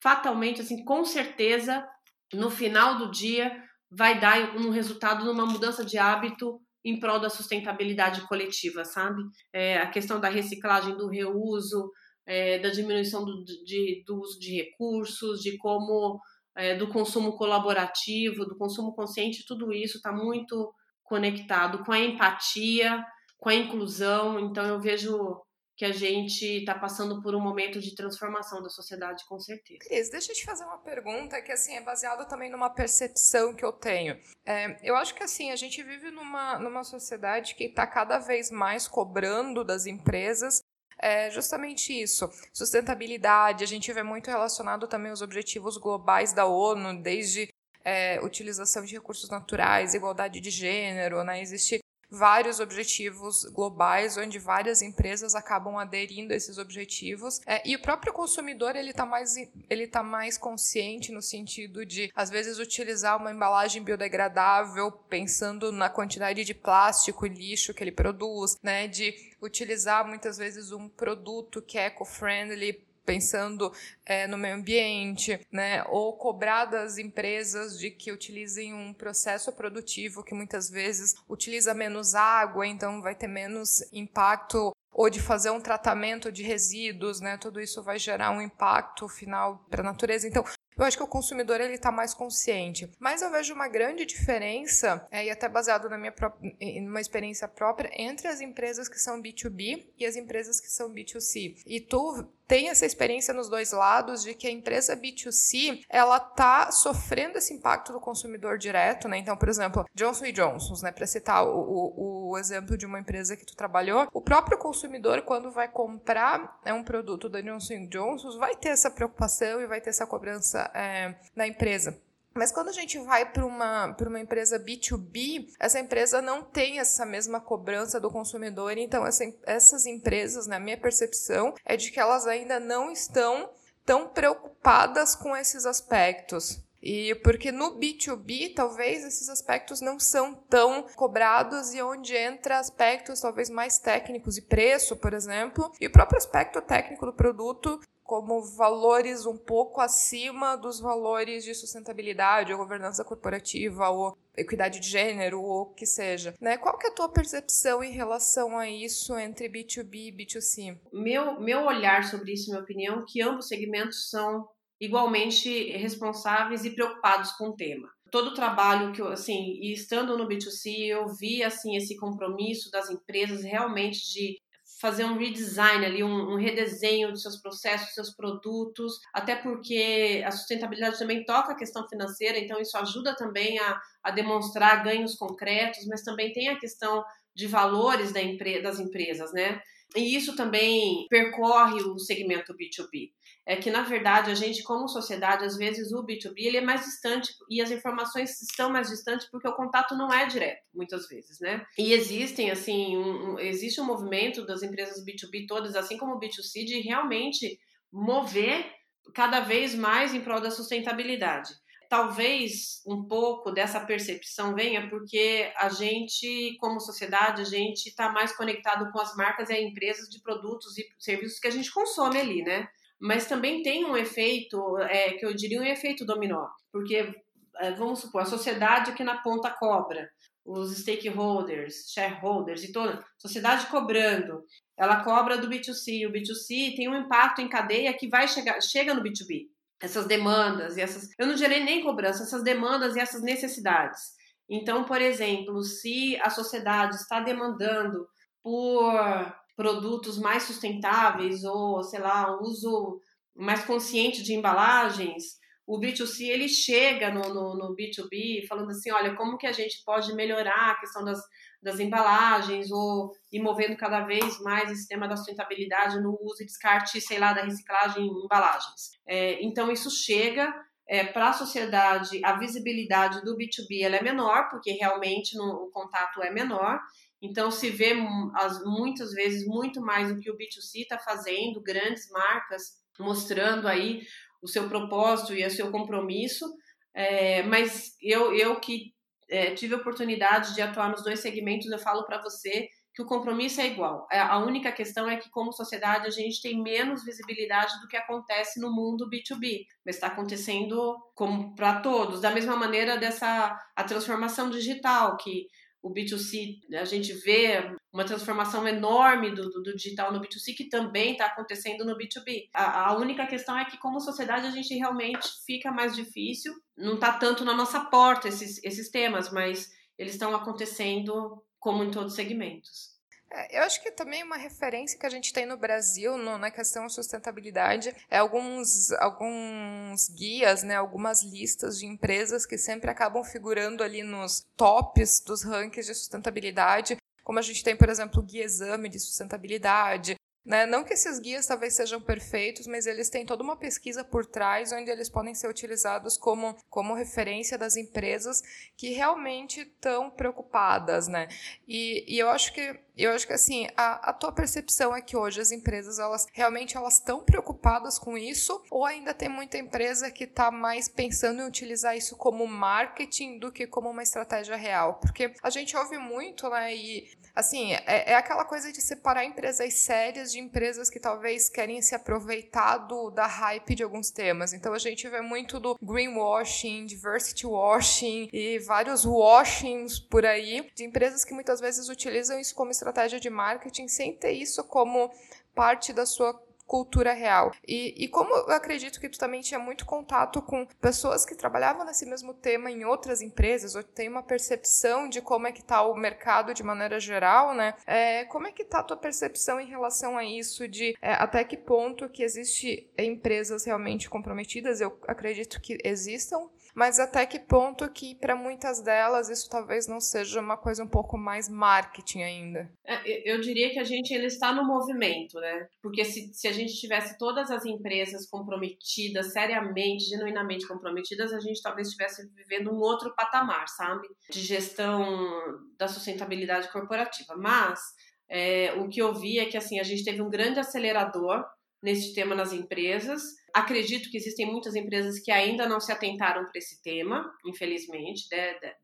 fatalmente, assim, com certeza, no final do dia, vai dar um resultado numa mudança de hábito em prol da sustentabilidade coletiva, sabe? É, a questão da reciclagem, do reuso, é, da diminuição do, de, do uso de recursos, de como é, do consumo colaborativo, do consumo consciente, tudo isso está muito conectado com a empatia, com a inclusão. Então eu vejo que a gente está passando por um momento de transformação da sociedade, com certeza. Cris, deixa eu te fazer uma pergunta que assim é baseada também numa percepção que eu tenho. É, eu acho que assim a gente vive numa, numa sociedade que está cada vez mais cobrando das empresas é justamente isso. Sustentabilidade, a gente vê muito relacionado também aos objetivos globais da ONU, desde é, utilização de recursos naturais, igualdade de gênero, né? Existe vários objetivos globais, onde várias empresas acabam aderindo a esses objetivos. É, e o próprio consumidor ele está mais, ele tá mais consciente no sentido de, às vezes, utilizar uma embalagem biodegradável, pensando na quantidade de plástico e lixo que ele produz, né? De utilizar muitas vezes um produto que é eco-friendly pensando é, no meio ambiente, né? Ou cobrar das empresas de que utilizem um processo produtivo que muitas vezes utiliza menos água, então vai ter menos impacto ou de fazer um tratamento de resíduos, né? Tudo isso vai gerar um impacto final para a natureza. Então, eu acho que o consumidor ele está mais consciente. Mas eu vejo uma grande diferença, é, e até baseado na minha própria, numa experiência própria, entre as empresas que são B2B e as empresas que são B2C. E tu tem essa experiência nos dois lados de que a empresa B2C ela tá sofrendo esse impacto do consumidor direto, né? Então, por exemplo, Johnson Johnson, né? Para citar o, o, o, exemplo de uma empresa que tu trabalhou, o próprio consumidor quando vai comprar é um produto da Johnson Johnson vai ter essa preocupação e vai ter essa cobrança é, na empresa. Mas quando a gente vai para uma, uma empresa B2B, essa empresa não tem essa mesma cobrança do consumidor. Então, essa, essas empresas, na minha percepção, é de que elas ainda não estão tão preocupadas com esses aspectos. E porque no B2B, talvez esses aspectos não são tão cobrados e onde entra aspectos talvez mais técnicos e preço, por exemplo, e o próprio aspecto técnico do produto como valores um pouco acima dos valores de sustentabilidade ou governança corporativa ou equidade de gênero ou o que seja, né? Qual que é a tua percepção em relação a isso entre B2B e B2C? Meu, meu olhar sobre isso, minha opinião, que ambos segmentos são igualmente responsáveis e preocupados com o tema. Todo o trabalho que eu, assim, e estando no B2C, eu vi, assim, esse compromisso das empresas realmente de fazer um redesign ali, um, um, redesenho dos seus processos, dos seus produtos, até porque a sustentabilidade também toca a questão financeira, então isso ajuda também a, a demonstrar ganhos concretos, mas também tem a questão de valores da empre das empresas, né? E isso também percorre o segmento B2B é que na verdade a gente como sociedade às vezes o B2B ele é mais distante e as informações estão mais distantes porque o contato não é direto muitas vezes, né? E existem assim um, um, existe um movimento das empresas B2B todas assim como o B2C de realmente mover cada vez mais em prol da sustentabilidade. Talvez um pouco dessa percepção venha porque a gente, como sociedade, a gente está mais conectado com as marcas e as empresas de produtos e serviços que a gente consome ali, né? Mas também tem um efeito, é, que eu diria um efeito dominó, porque, é, vamos supor, a sociedade que na ponta cobra, os stakeholders, shareholders e toda sociedade cobrando, ela cobra do B2C, o B2C tem um impacto em cadeia que vai chegar, chega no B2B. Essas demandas e essas, eu não gerei nem cobrança, essas demandas e essas necessidades. Então, por exemplo, se a sociedade está demandando por produtos mais sustentáveis ou, sei lá, uso mais consciente de embalagens, o B2C ele chega no, no, no, B2B falando assim, olha, como que a gente pode melhorar a questão das, das embalagens ou ir movendo cada vez mais esse tema da sustentabilidade no uso e descarte, sei lá, da reciclagem em embalagens. É, então isso chega é, para a sociedade, a visibilidade do B2B ela é menor, porque realmente no, o contato é menor, então, se vê as, muitas vezes muito mais do que o B2C está fazendo, grandes marcas mostrando aí o seu propósito e o seu compromisso. É, mas eu, eu que é, tive a oportunidade de atuar nos dois segmentos, eu falo para você que o compromisso é igual. É, a única questão é que, como sociedade, a gente tem menos visibilidade do que acontece no mundo B2B, mas está acontecendo para todos. Da mesma maneira dessa a transformação digital, que o B2C, a gente vê uma transformação enorme do, do, do digital no B2C que também está acontecendo no B2B. A, a, única questão é que, como sociedade, a gente realmente fica mais difícil, não está tanto na nossa porta esses, esses temas, mas eles estão acontecendo como em todos os segmentos. É, eu acho que também uma referência que a gente tem no Brasil no, na questão de sustentabilidade é alguns, alguns guias, né, algumas listas de empresas que sempre acabam figurando ali nos tops dos rankings de sustentabilidade. Como a gente tem, por exemplo, o Guia Exame de Sustentabilidade, né? Não que esses guias talvez sejam perfeitos, mas eles têm toda uma pesquisa por trás onde eles podem ser utilizados como, como referência das empresas que realmente estão preocupadas, né? E, e eu acho que eu acho que assim a, a tua percepção é que hoje as empresas elas realmente elas estão preocupadas com isso ou ainda tem muita empresa que está mais pensando em utilizar isso como marketing do que como uma estratégia real? Porque a gente ouve muito, né? E assim, é, é aquela coisa de separar empresas sérias de empresas que talvez querem se aproveitar do, da hype de alguns temas. Então a gente vê muito do greenwashing, diversity washing e vários washings por aí de empresas que muitas vezes utilizam isso como estratégia de marketing sem ter isso como parte da sua cultura real. E, e como eu acredito que tu também tinha muito contato com pessoas que trabalhavam nesse mesmo tema em outras empresas, ou tem uma percepção de como é que está o mercado de maneira geral, né? É, como é que está a tua percepção em relação a isso, de é, até que ponto que existe empresas realmente comprometidas? Eu acredito que existam, mas até que ponto que para muitas delas isso talvez não seja uma coisa um pouco mais marketing ainda? É, eu diria que a gente ainda está no movimento, né? Porque se, se a gente tivesse todas as empresas comprometidas, seriamente, genuinamente comprometidas, a gente talvez estivesse vivendo um outro patamar, sabe? De gestão da sustentabilidade corporativa. Mas é, o que eu vi é que assim, a gente teve um grande acelerador nesse tema nas empresas. Acredito que existem muitas empresas que ainda não se atentaram para esse tema, infelizmente,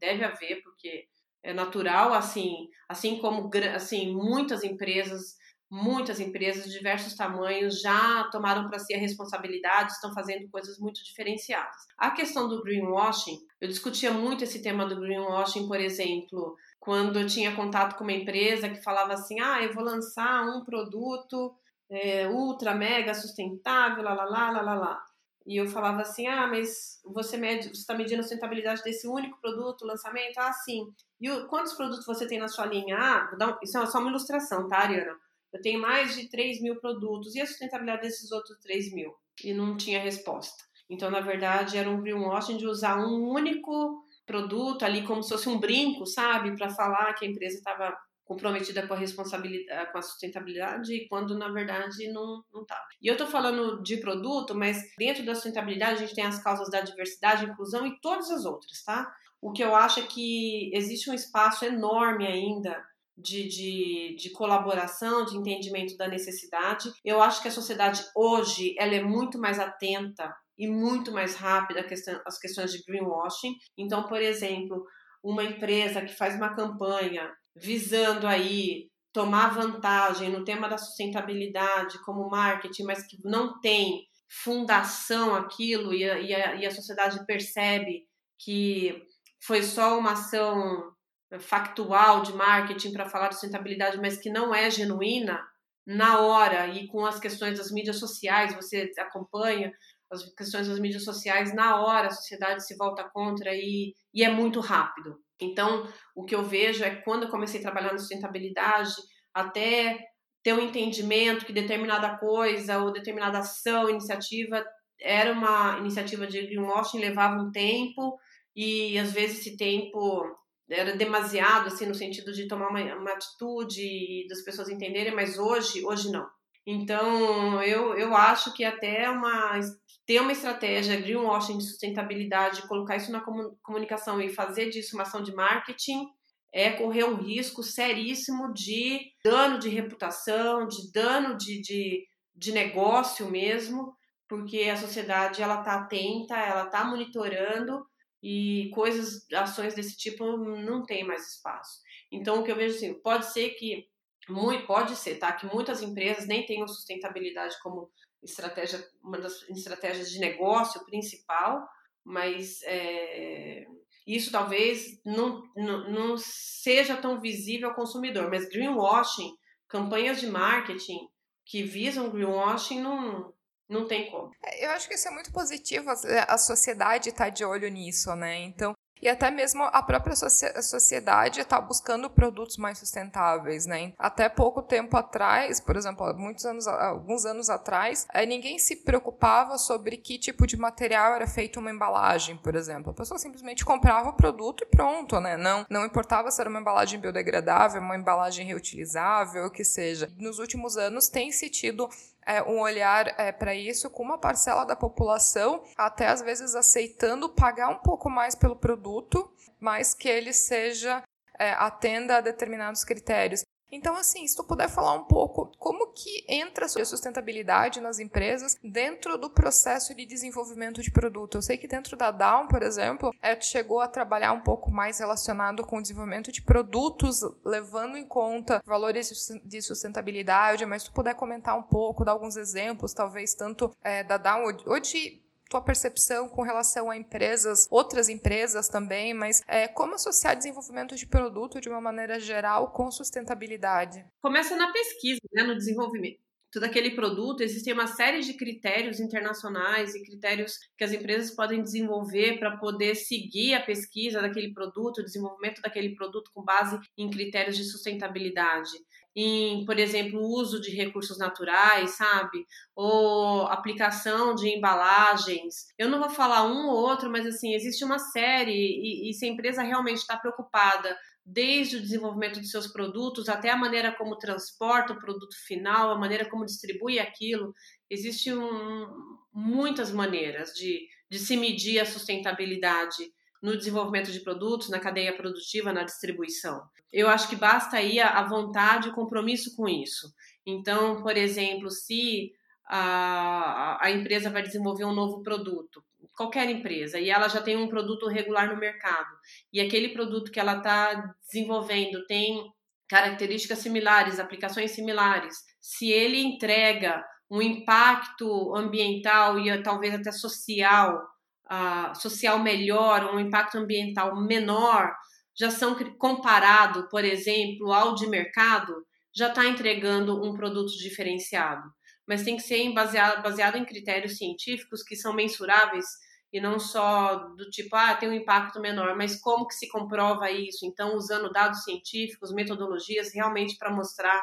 deve, haver, porque é natural, assim, assim como assim muitas empresas, muitas empresas de diversos tamanhos já tomaram para si a responsabilidade, estão fazendo coisas muito diferenciadas. A questão do greenwashing, eu discutia muito esse tema do greenwashing, por exemplo, quando eu tinha contato com uma empresa que falava assim: "Ah, eu vou lançar um produto é, ultra, mega sustentável, lá, lá, lá, lá, lá. E eu falava assim, ah, mas você está medindo a sustentabilidade desse único produto, lançamento? Ah, sim. E o, quantos produtos você tem na sua linha? Ah, um, isso é só uma ilustração, tá, Ariana? Eu tenho mais de 3 mil produtos. E a sustentabilidade desses outros 3 mil? E não tinha resposta. Então, na verdade, era um greenwashing de usar um único produto ali como se fosse um brinco, sabe? Para falar que a empresa estava comprometida com a responsabilidade, com a sustentabilidade, quando na verdade não está. E eu estou falando de produto, mas dentro da sustentabilidade a gente tem as causas da diversidade, inclusão e todas as outras, tá? O que eu acho é que existe um espaço enorme ainda de, de, de, colaboração, de entendimento da necessidade. Eu acho que a sociedade hoje ela é muito mais atenta e muito mais rápida às questões de greenwashing. Então, por exemplo, uma empresa que faz uma campanha visando aí tomar vantagem no tema da sustentabilidade como marketing, mas que não tem fundação aquilo e a, e a, e a sociedade percebe que foi só uma ação factual de marketing para falar de sustentabilidade, mas que não é genuína, na hora e com as questões das mídias sociais, você acompanha as questões das mídias sociais, na hora a sociedade se volta contra e, e é muito rápido. Então, o que eu vejo é que quando eu comecei a trabalhar na sustentabilidade, até ter um entendimento que determinada coisa ou determinada ação, iniciativa, era uma iniciativa de greenwashing, levava um tempo e às vezes esse tempo era demasiado, assim, no sentido de tomar uma, uma atitude e das pessoas entenderem, mas hoje, hoje não. Então, eu, eu acho que até uma ter uma estratégia greenwashing de sustentabilidade, colocar isso na comunicação e fazer disso uma ação de marketing é correr um risco seríssimo de dano de reputação, de dano de, de, de negócio mesmo, porque a sociedade ela está atenta, ela está monitorando e coisas, ações desse tipo não tem mais espaço. Então o que eu vejo assim, pode ser que muito, pode ser, tá? Que muitas empresas nem tenham sustentabilidade como estratégia, uma das estratégias de negócio principal, mas é, isso talvez não, não, não seja tão visível ao consumidor. Mas greenwashing, campanhas de marketing que visam greenwashing, não, não tem como. É, eu acho que isso é muito positivo, a sociedade está de olho nisso, né? Então, e até mesmo a própria sociedade está buscando produtos mais sustentáveis, né? Até pouco tempo atrás, por exemplo, muitos anos, alguns anos atrás, eh, ninguém se preocupava sobre que tipo de material era feito uma embalagem, por exemplo. A pessoa simplesmente comprava o produto e pronto, né? Não, não importava se era uma embalagem biodegradável, uma embalagem reutilizável, o que seja. Nos últimos anos tem se tido é, um olhar é, para isso com uma parcela da população, até às vezes aceitando pagar um pouco mais pelo produto, mas que ele seja é, atenda a determinados critérios. Então, assim, se tu puder falar um pouco como que entra a sustentabilidade nas empresas dentro do processo de desenvolvimento de produto. Eu sei que dentro da Down, por exemplo, é, chegou a trabalhar um pouco mais relacionado com o desenvolvimento de produtos, levando em conta valores de sustentabilidade, mas se tu puder comentar um pouco, dar alguns exemplos, talvez tanto é, da Down ou de tua percepção com relação a empresas, outras empresas também, mas é, como associar desenvolvimento de produto de uma maneira geral com sustentabilidade? Começa na pesquisa, né, no desenvolvimento. todo aquele produto, existem uma série de critérios internacionais e critérios que as empresas podem desenvolver para poder seguir a pesquisa daquele produto, o desenvolvimento daquele produto com base em critérios de sustentabilidade. Em, por exemplo, o uso de recursos naturais, sabe? Ou aplicação de embalagens. Eu não vou falar um ou outro, mas assim, existe uma série, e, e se a empresa realmente está preocupada desde o desenvolvimento de seus produtos até a maneira como transporta o produto final, a maneira como distribui aquilo. Existem um, muitas maneiras de, de se medir a sustentabilidade no desenvolvimento de produtos, na cadeia produtiva, na distribuição. Eu acho que basta aí a, vontade e o compromisso com isso. Então, por exemplo, se a, a empresa vai desenvolver um novo produto, qualquer empresa, e ela já tem um produto regular no mercado, e aquele produto que ela está desenvolvendo tem características similares, aplicações similares, se ele entrega um impacto ambiental e talvez até social, uh, social melhor, um impacto ambiental menor, já são comparado, por exemplo, ao de mercado, já está entregando um produto diferenciado mas tem que ser baseado, baseado em critérios científicos que são mensuráveis e não só do tipo, ah, tem um impacto menor, mas como que se comprova isso? Então, usando dados científicos, metodologias, realmente para mostrar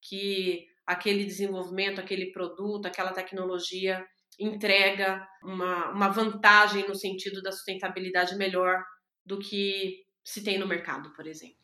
que aquele desenvolvimento, aquele produto, aquela tecnologia entrega uma, uma vantagem no sentido da sustentabilidade melhor do que se tem no mercado, por exemplo.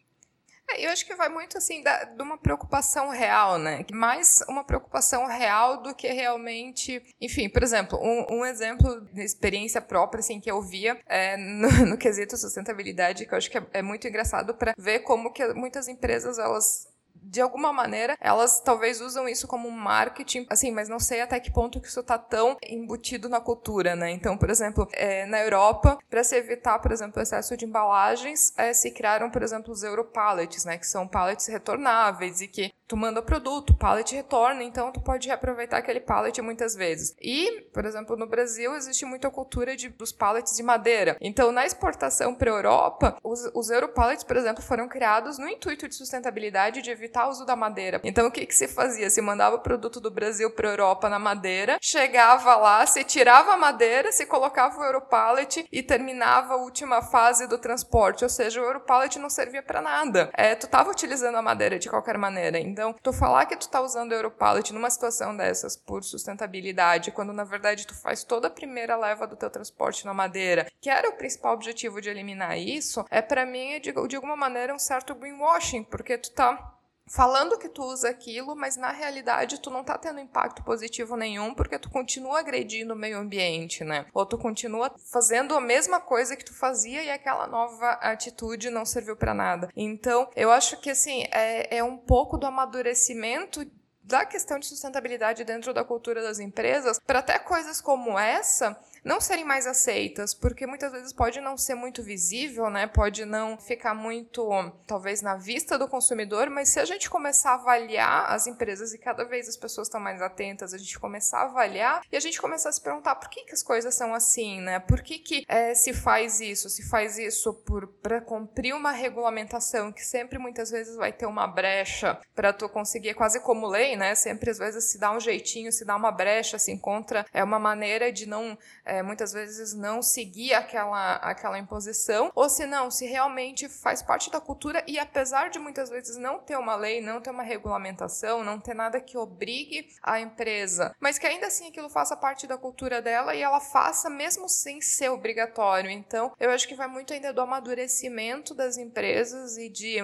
É, eu acho que vai muito assim da, de uma preocupação real, né? Mais uma preocupação real do que realmente. Enfim, por exemplo, um, um exemplo de experiência própria assim, que eu via é, no, [LAUGHS] no quesito sustentabilidade, que eu acho que é, é muito engraçado para ver como que muitas empresas elas de alguma maneira, elas talvez usam isso como marketing, assim, mas não sei até que ponto que isso tá tão embutido na cultura, né? Então, por exemplo, é, na Europa, para se evitar, por exemplo, o excesso de embalagens, é, se criaram, por exemplo, os Europallets, né? Que são pallets retornáveis e que tu manda o produto, o pallet retorna, então tu pode reaproveitar aquele pallet muitas vezes. E, por exemplo, no Brasil existe muita cultura de, dos pallets de madeira. Então, na exportação para a Europa, os, os Europallets, por exemplo, foram criados no intuito de sustentabilidade de evitar o uso da madeira. Então, o que, que se fazia? Se mandava o produto do Brasil para Europa na madeira, chegava lá, se tirava a madeira, se colocava o Europallet e terminava a última fase do transporte. Ou seja, o Europallet não servia para nada. É, tu estava utilizando a madeira de qualquer maneira. Então, tu falar que tu tá usando o Europallet numa situação dessas por sustentabilidade, quando na verdade tu faz toda a primeira leva do teu transporte na madeira, que era o principal objetivo de eliminar isso, é para mim, de, de alguma maneira, um certo greenwashing, porque tu tá falando que tu usa aquilo, mas na realidade tu não tá tendo impacto positivo nenhum porque tu continua agredindo o meio ambiente, né? Ou tu continua fazendo a mesma coisa que tu fazia e aquela nova atitude não serviu para nada. Então, eu acho que assim, é, é um pouco do amadurecimento da questão de sustentabilidade dentro da cultura das empresas, para até coisas como essa não serem mais aceitas, porque muitas vezes pode não ser muito visível, né? Pode não ficar muito, talvez, na vista do consumidor, mas se a gente começar a avaliar as empresas e cada vez as pessoas estão mais atentas, a gente começar a avaliar e a gente começar a se perguntar por que, que as coisas são assim, né? Por que, que é, se faz isso? Se faz isso para cumprir uma regulamentação que sempre muitas vezes vai ter uma brecha para tu conseguir, quase como lei, né? Sempre às vezes se dá um jeitinho, se dá uma brecha, se encontra é uma maneira de não é, muitas vezes não seguir aquela, aquela imposição, ou se não, se realmente faz parte da cultura e apesar de muitas vezes não ter uma lei, não ter uma regulamentação, não ter nada que obrigue a empresa, mas que ainda assim aquilo faça parte da cultura dela e ela faça mesmo sem ser obrigatório. Então, eu acho que vai muito ainda do amadurecimento das empresas e de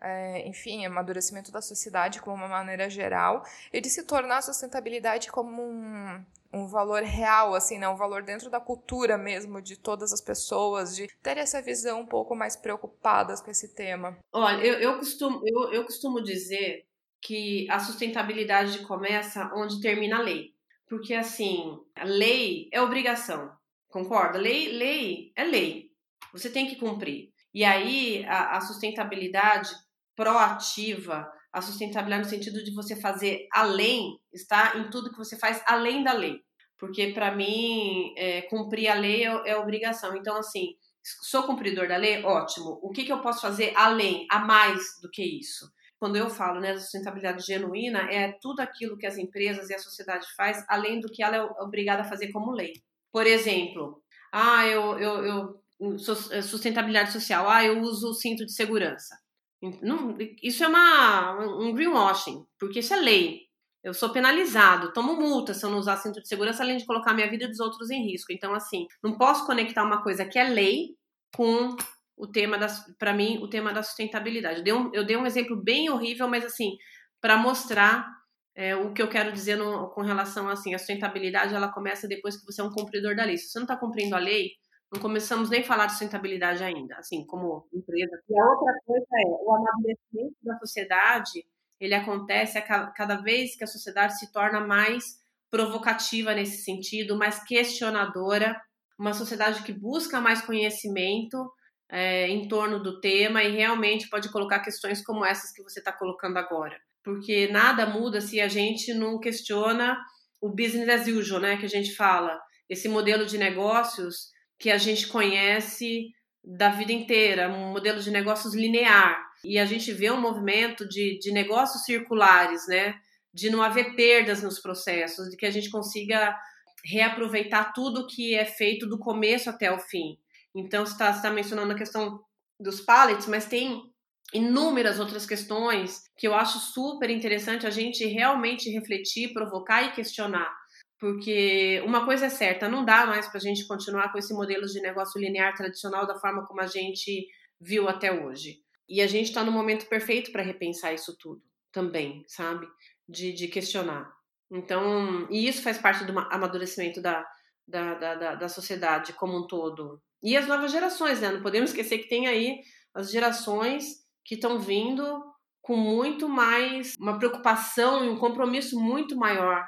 é, enfim, amadurecimento da sociedade como uma maneira geral, e de se tornar a sustentabilidade como um, um valor real, assim, né? Um valor dentro da cultura mesmo de todas as pessoas, de ter essa visão um pouco mais preocupadas com esse tema. Olha, eu, eu, costumo, eu, eu costumo dizer que a sustentabilidade começa onde termina a lei. Porque, assim, a lei é obrigação, concorda? Lei, lei é lei. Você tem que cumprir. E aí, a, a sustentabilidade proativa, a sustentabilidade no sentido de você fazer além, está em tudo que você faz além da lei. Porque, para mim, é, cumprir a lei é, é, obrigação. Então, assim, sou cumpridor da lei? Ótimo. O que, que eu posso fazer além, a mais do que isso? quando eu falo né, da sustentabilidade genuína, é tudo aquilo que as empresas e a sociedade faz, além do que ela é obrigada a fazer como lei. Por exemplo, ah, eu, eu, eu sustentabilidade social, ah, eu uso o cinto de segurança. Não, isso é uma, um greenwashing, porque isso é lei. Eu sou penalizado, tomo multa se eu não usar cinto de segurança, além de colocar minha vida e dos outros em risco. Então, assim, não posso conectar uma coisa que é lei com o tema das, para mim, o tema da sustentabilidade. Eu dei um, eu dei um exemplo bem horrível, mas assim, para mostrar é, o que eu quero dizer no, com relação assim, a sustentabilidade, ela começa depois que você é um cumpridor da lei. Se você não está cumprindo a lei, não começamos nem a falar de sustentabilidade ainda, assim, como empresa. E a outra coisa é o amadurecimento da sociedade, ele acontece cada vez que a sociedade se torna mais provocativa nesse sentido, mais questionadora, uma sociedade que busca mais conhecimento é, em torno do tema e realmente pode colocar questões como essas que você está colocando agora. Porque nada muda se a gente não questiona o business as usual, né? Que a gente fala. Esse modelo de negócios que a gente conhece da vida inteira, um modelo de negócios linear. E a gente vê um movimento de, de negócios circulares, né? De não haver perdas nos processos, de que a gente consiga reaproveitar tudo que é feito do começo até o fim. Então, você está tá mencionando a questão dos pallets, mas tem inúmeras outras questões que eu acho super interessante a gente realmente refletir, provocar e questionar. Porque uma coisa é certa, não dá mais para a gente continuar com esse modelo de negócio linear tradicional da forma como a gente viu até hoje. E a gente está no momento perfeito para repensar isso tudo também, sabe? De, de questionar. Então, e isso faz parte do amadurecimento da, da, da, da sociedade como um todo. E as novas gerações, né? Não podemos esquecer que tem aí as gerações que estão vindo com muito mais, uma preocupação e um compromisso muito maior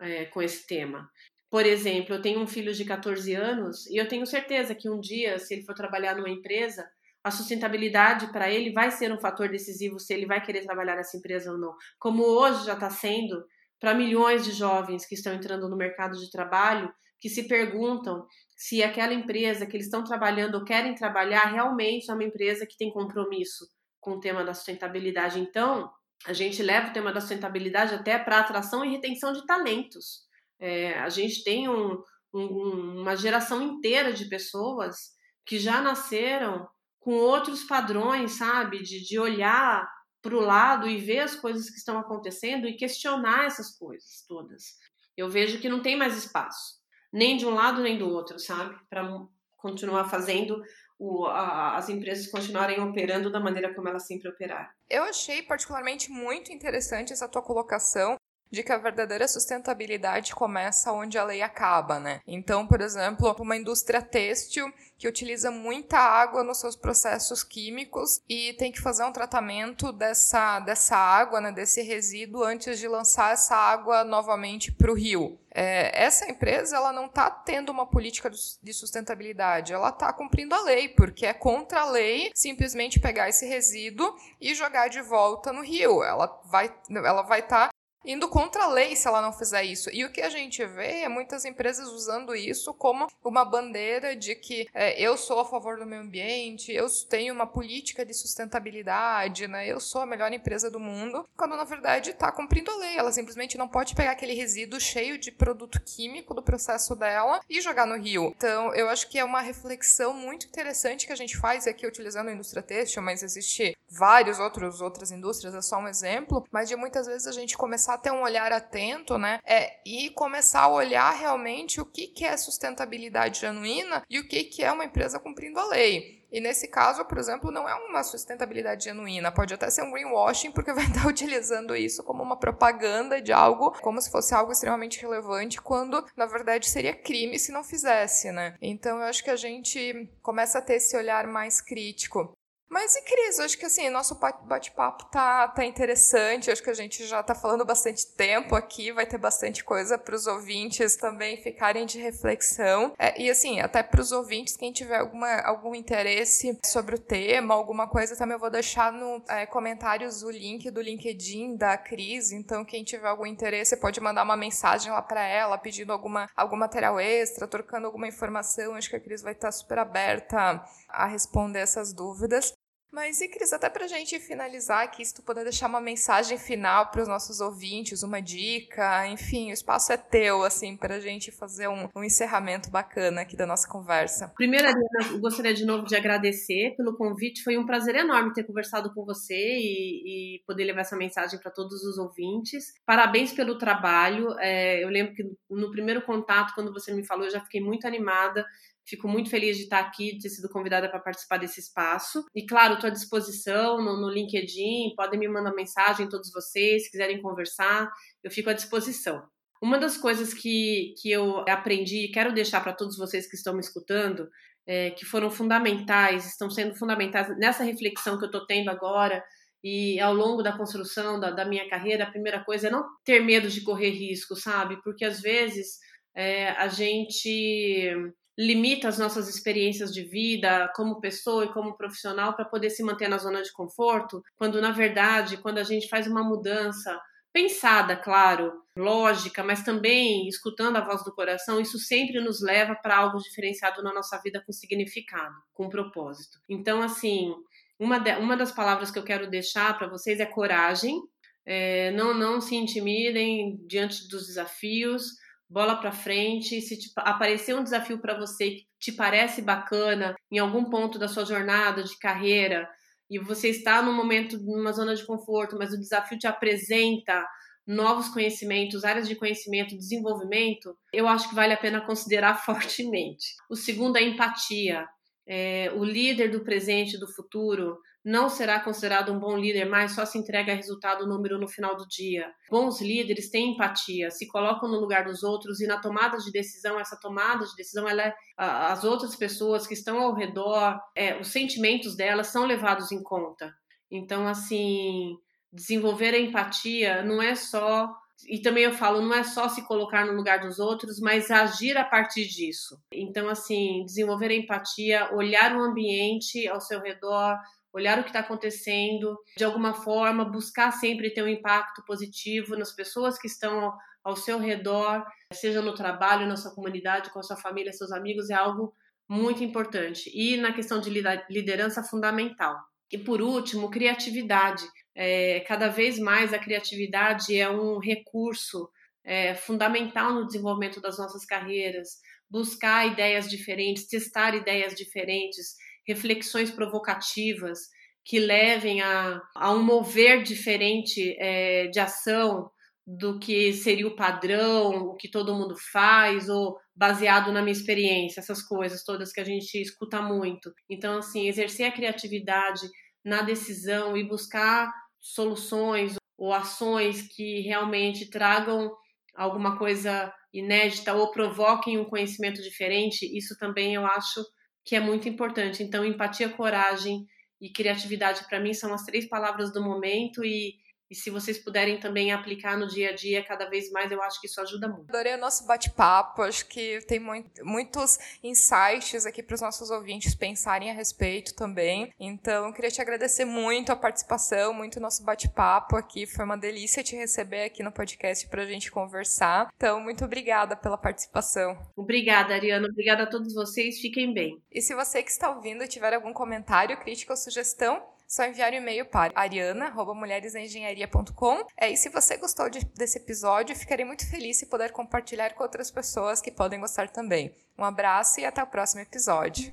é, com esse tema. Por exemplo, eu tenho um filho de 14 anos e eu tenho certeza que um dia, se ele for trabalhar numa empresa, a sustentabilidade para ele vai ser um fator decisivo se ele vai querer trabalhar nessa empresa ou não. Como hoje já está sendo para milhões de jovens que estão entrando no mercado de trabalho, que se perguntam se aquela empresa que eles estão trabalhando ou querem trabalhar realmente é uma empresa que tem compromisso com o tema da sustentabilidade. Então, a gente leva o tema da sustentabilidade até para atração e retenção de talentos. É, a gente tem um, um, uma geração inteira de pessoas que já nasceram com outros padrões, sabe? De, de olhar para o lado e ver as coisas que estão acontecendo e questionar essas coisas todas. Eu vejo que não tem mais espaço nem de um lado nem do outro, sabe? Para continuar fazendo o, a, as empresas continuarem operando da maneira como elas sempre operaram. Eu achei particularmente muito interessante essa tua colocação de que a verdadeira sustentabilidade começa onde a lei acaba, né? Então, por exemplo, uma indústria têxtil que utiliza muita água nos seus processos químicos e tem que fazer um tratamento dessa, dessa água, né, desse resíduo, antes de lançar essa água novamente para o rio. É, essa empresa ela não está tendo uma política de sustentabilidade, ela está cumprindo a lei, porque é contra a lei simplesmente pegar esse resíduo e jogar de volta no rio. Ela vai ela vai estar tá indo contra a lei se ela não fizer isso. E o que a gente vê é muitas empresas usando isso como uma bandeira de que é, eu sou a favor do meio ambiente, eu tenho uma política de sustentabilidade, né? Eu sou a melhor empresa do mundo, quando na verdade está cumprindo a lei. Ela simplesmente não pode pegar aquele resíduo cheio de produto químico do processo dela e jogar no rio. Então, eu acho que é uma reflexão muito interessante que a gente faz aqui utilizando a indústria têxtil, mas existe vários outros outras indústrias, é só um exemplo, mas de muitas vezes a gente começar começar a ter um olhar atento, né? É, e começar a olhar realmente o que, que é sustentabilidade genuína e o que, que é uma empresa cumprindo a lei. E nesse caso, por exemplo, não é uma sustentabilidade genuína, pode até ser um greenwashing, porque vai [LAUGHS] estar utilizando isso como uma propaganda de algo, como se fosse algo extremamente relevante, quando na verdade seria crime se não fizesse, né? Então eu acho que a gente começa a ter esse olhar mais crítico. Mas e Cris, acho que assim, nosso bate-papo tá, tá interessante, acho que a gente já tá falando bastante tempo aqui, vai ter bastante coisa para os ouvintes também ficarem de reflexão. É, e assim, até para os ouvintes, quem tiver alguma, algum interesse sobre o tema, alguma coisa, também eu vou deixar no é, comentários o link do LinkedIn da Cris, então quem tiver algum interesse pode mandar uma mensagem lá para ela, pedindo alguma, algum material extra, trocando alguma informação, acho que a Cris vai estar super aberta a responder essas dúvidas. Mas e Cris, até pra gente finalizar aqui, se tu puder deixar uma mensagem final para os nossos ouvintes, uma dica, enfim, o espaço é teu, assim, pra gente fazer um, um encerramento bacana aqui da nossa conversa. Primeiro, Ariana, eu gostaria de novo de agradecer pelo convite, foi um prazer enorme ter conversado com você e, e poder levar essa mensagem para todos os ouvintes. Parabéns pelo trabalho, é, eu lembro que no primeiro contato, quando você me falou, eu já fiquei muito animada Fico muito feliz de estar aqui, de ter sido convidada para participar desse espaço. E, claro, estou à disposição no, no, LinkedIn, podem me mandar mensagem, todos vocês, se quiserem conversar, eu fico à disposição. Uma das coisas que, que eu aprendi e quero deixar para todos vocês que estão me escutando, é, que foram fundamentais, estão sendo fundamentais nessa reflexão que eu estou tendo agora e ao longo da construção da, da minha carreira, a primeira coisa é não ter medo de correr risco, sabe? Porque às vezes é, a gente limita as nossas experiências de vida como pessoa e como profissional para poder se manter na zona de conforto, quando na verdade, quando a gente faz uma mudança pensada, claro, lógica, mas também escutando a voz do coração, isso sempre nos leva para algo diferenciado na nossa vida com significado, com propósito. Então, assim, uma, de, uma das palavras que eu quero deixar para vocês é coragem. É, não, não se intimidem diante dos desafios bola para frente. Se te, aparecer um desafio para você que te parece bacana em algum ponto da sua jornada de carreira e você está num momento, numa zona de conforto, mas o desafio te apresenta novos conhecimentos, áreas de conhecimento, desenvolvimento, eu acho que vale a pena considerar [LAUGHS] fortemente. O segundo é empatia. É, o líder do presente e do futuro não será considerado um bom líder mais só se entrega resultado número no final do dia. Bons líderes têm empatia, se colocam no lugar dos outros e na tomada de decisão, essa tomada de decisão, ela é, as outras pessoas que estão ao redor, é, os sentimentos delas são levados em conta. Então, assim, desenvolver a empatia não é só e também eu falo, não é só se colocar no lugar dos outros, mas agir a partir disso. Então, assim, desenvolver empatia, olhar o ambiente ao seu redor, olhar o que está acontecendo, de alguma forma buscar sempre ter um impacto positivo nas pessoas que estão ao seu redor, seja no trabalho, na sua comunidade, com a sua família, seus amigos, é algo muito importante. E na questão de liderança, fundamental. E por último, criatividade. É, cada vez mais a criatividade é um recurso é, fundamental no desenvolvimento das nossas carreiras. Buscar ideias diferentes, testar ideias diferentes, reflexões provocativas que levem a, a um mover diferente é, de ação do que seria o padrão, o que todo mundo faz, ou baseado na minha experiência, essas coisas todas que a gente escuta muito. Então, assim, exercer a criatividade na decisão e buscar soluções ou ações que realmente tragam alguma coisa inédita ou provoquem um conhecimento diferente, isso também eu acho que é muito importante. Então, empatia, coragem e criatividade, para mim, são as três palavras do momento e e se vocês puderem também aplicar no dia a dia cada vez mais, eu acho que isso ajuda muito. Adorei o nosso bate-papo, acho que tem muito, muitos insights aqui para os nossos ouvintes pensarem a respeito também. Então, queria te agradecer muito a participação, muito o nosso bate-papo aqui. Foi uma delícia te receber aqui no podcast para a gente conversar. Então, muito obrigada pela participação. Obrigada, Ariana. Obrigada a todos vocês. Fiquem bem. E se você que está ouvindo tiver algum comentário, crítica ou sugestão, só enviar um e-mail para ariana.mulheresengenharia.com. É, e se você gostou de, desse episódio, ficarei muito feliz se puder compartilhar com outras pessoas que podem gostar também. Um abraço e até o próximo episódio.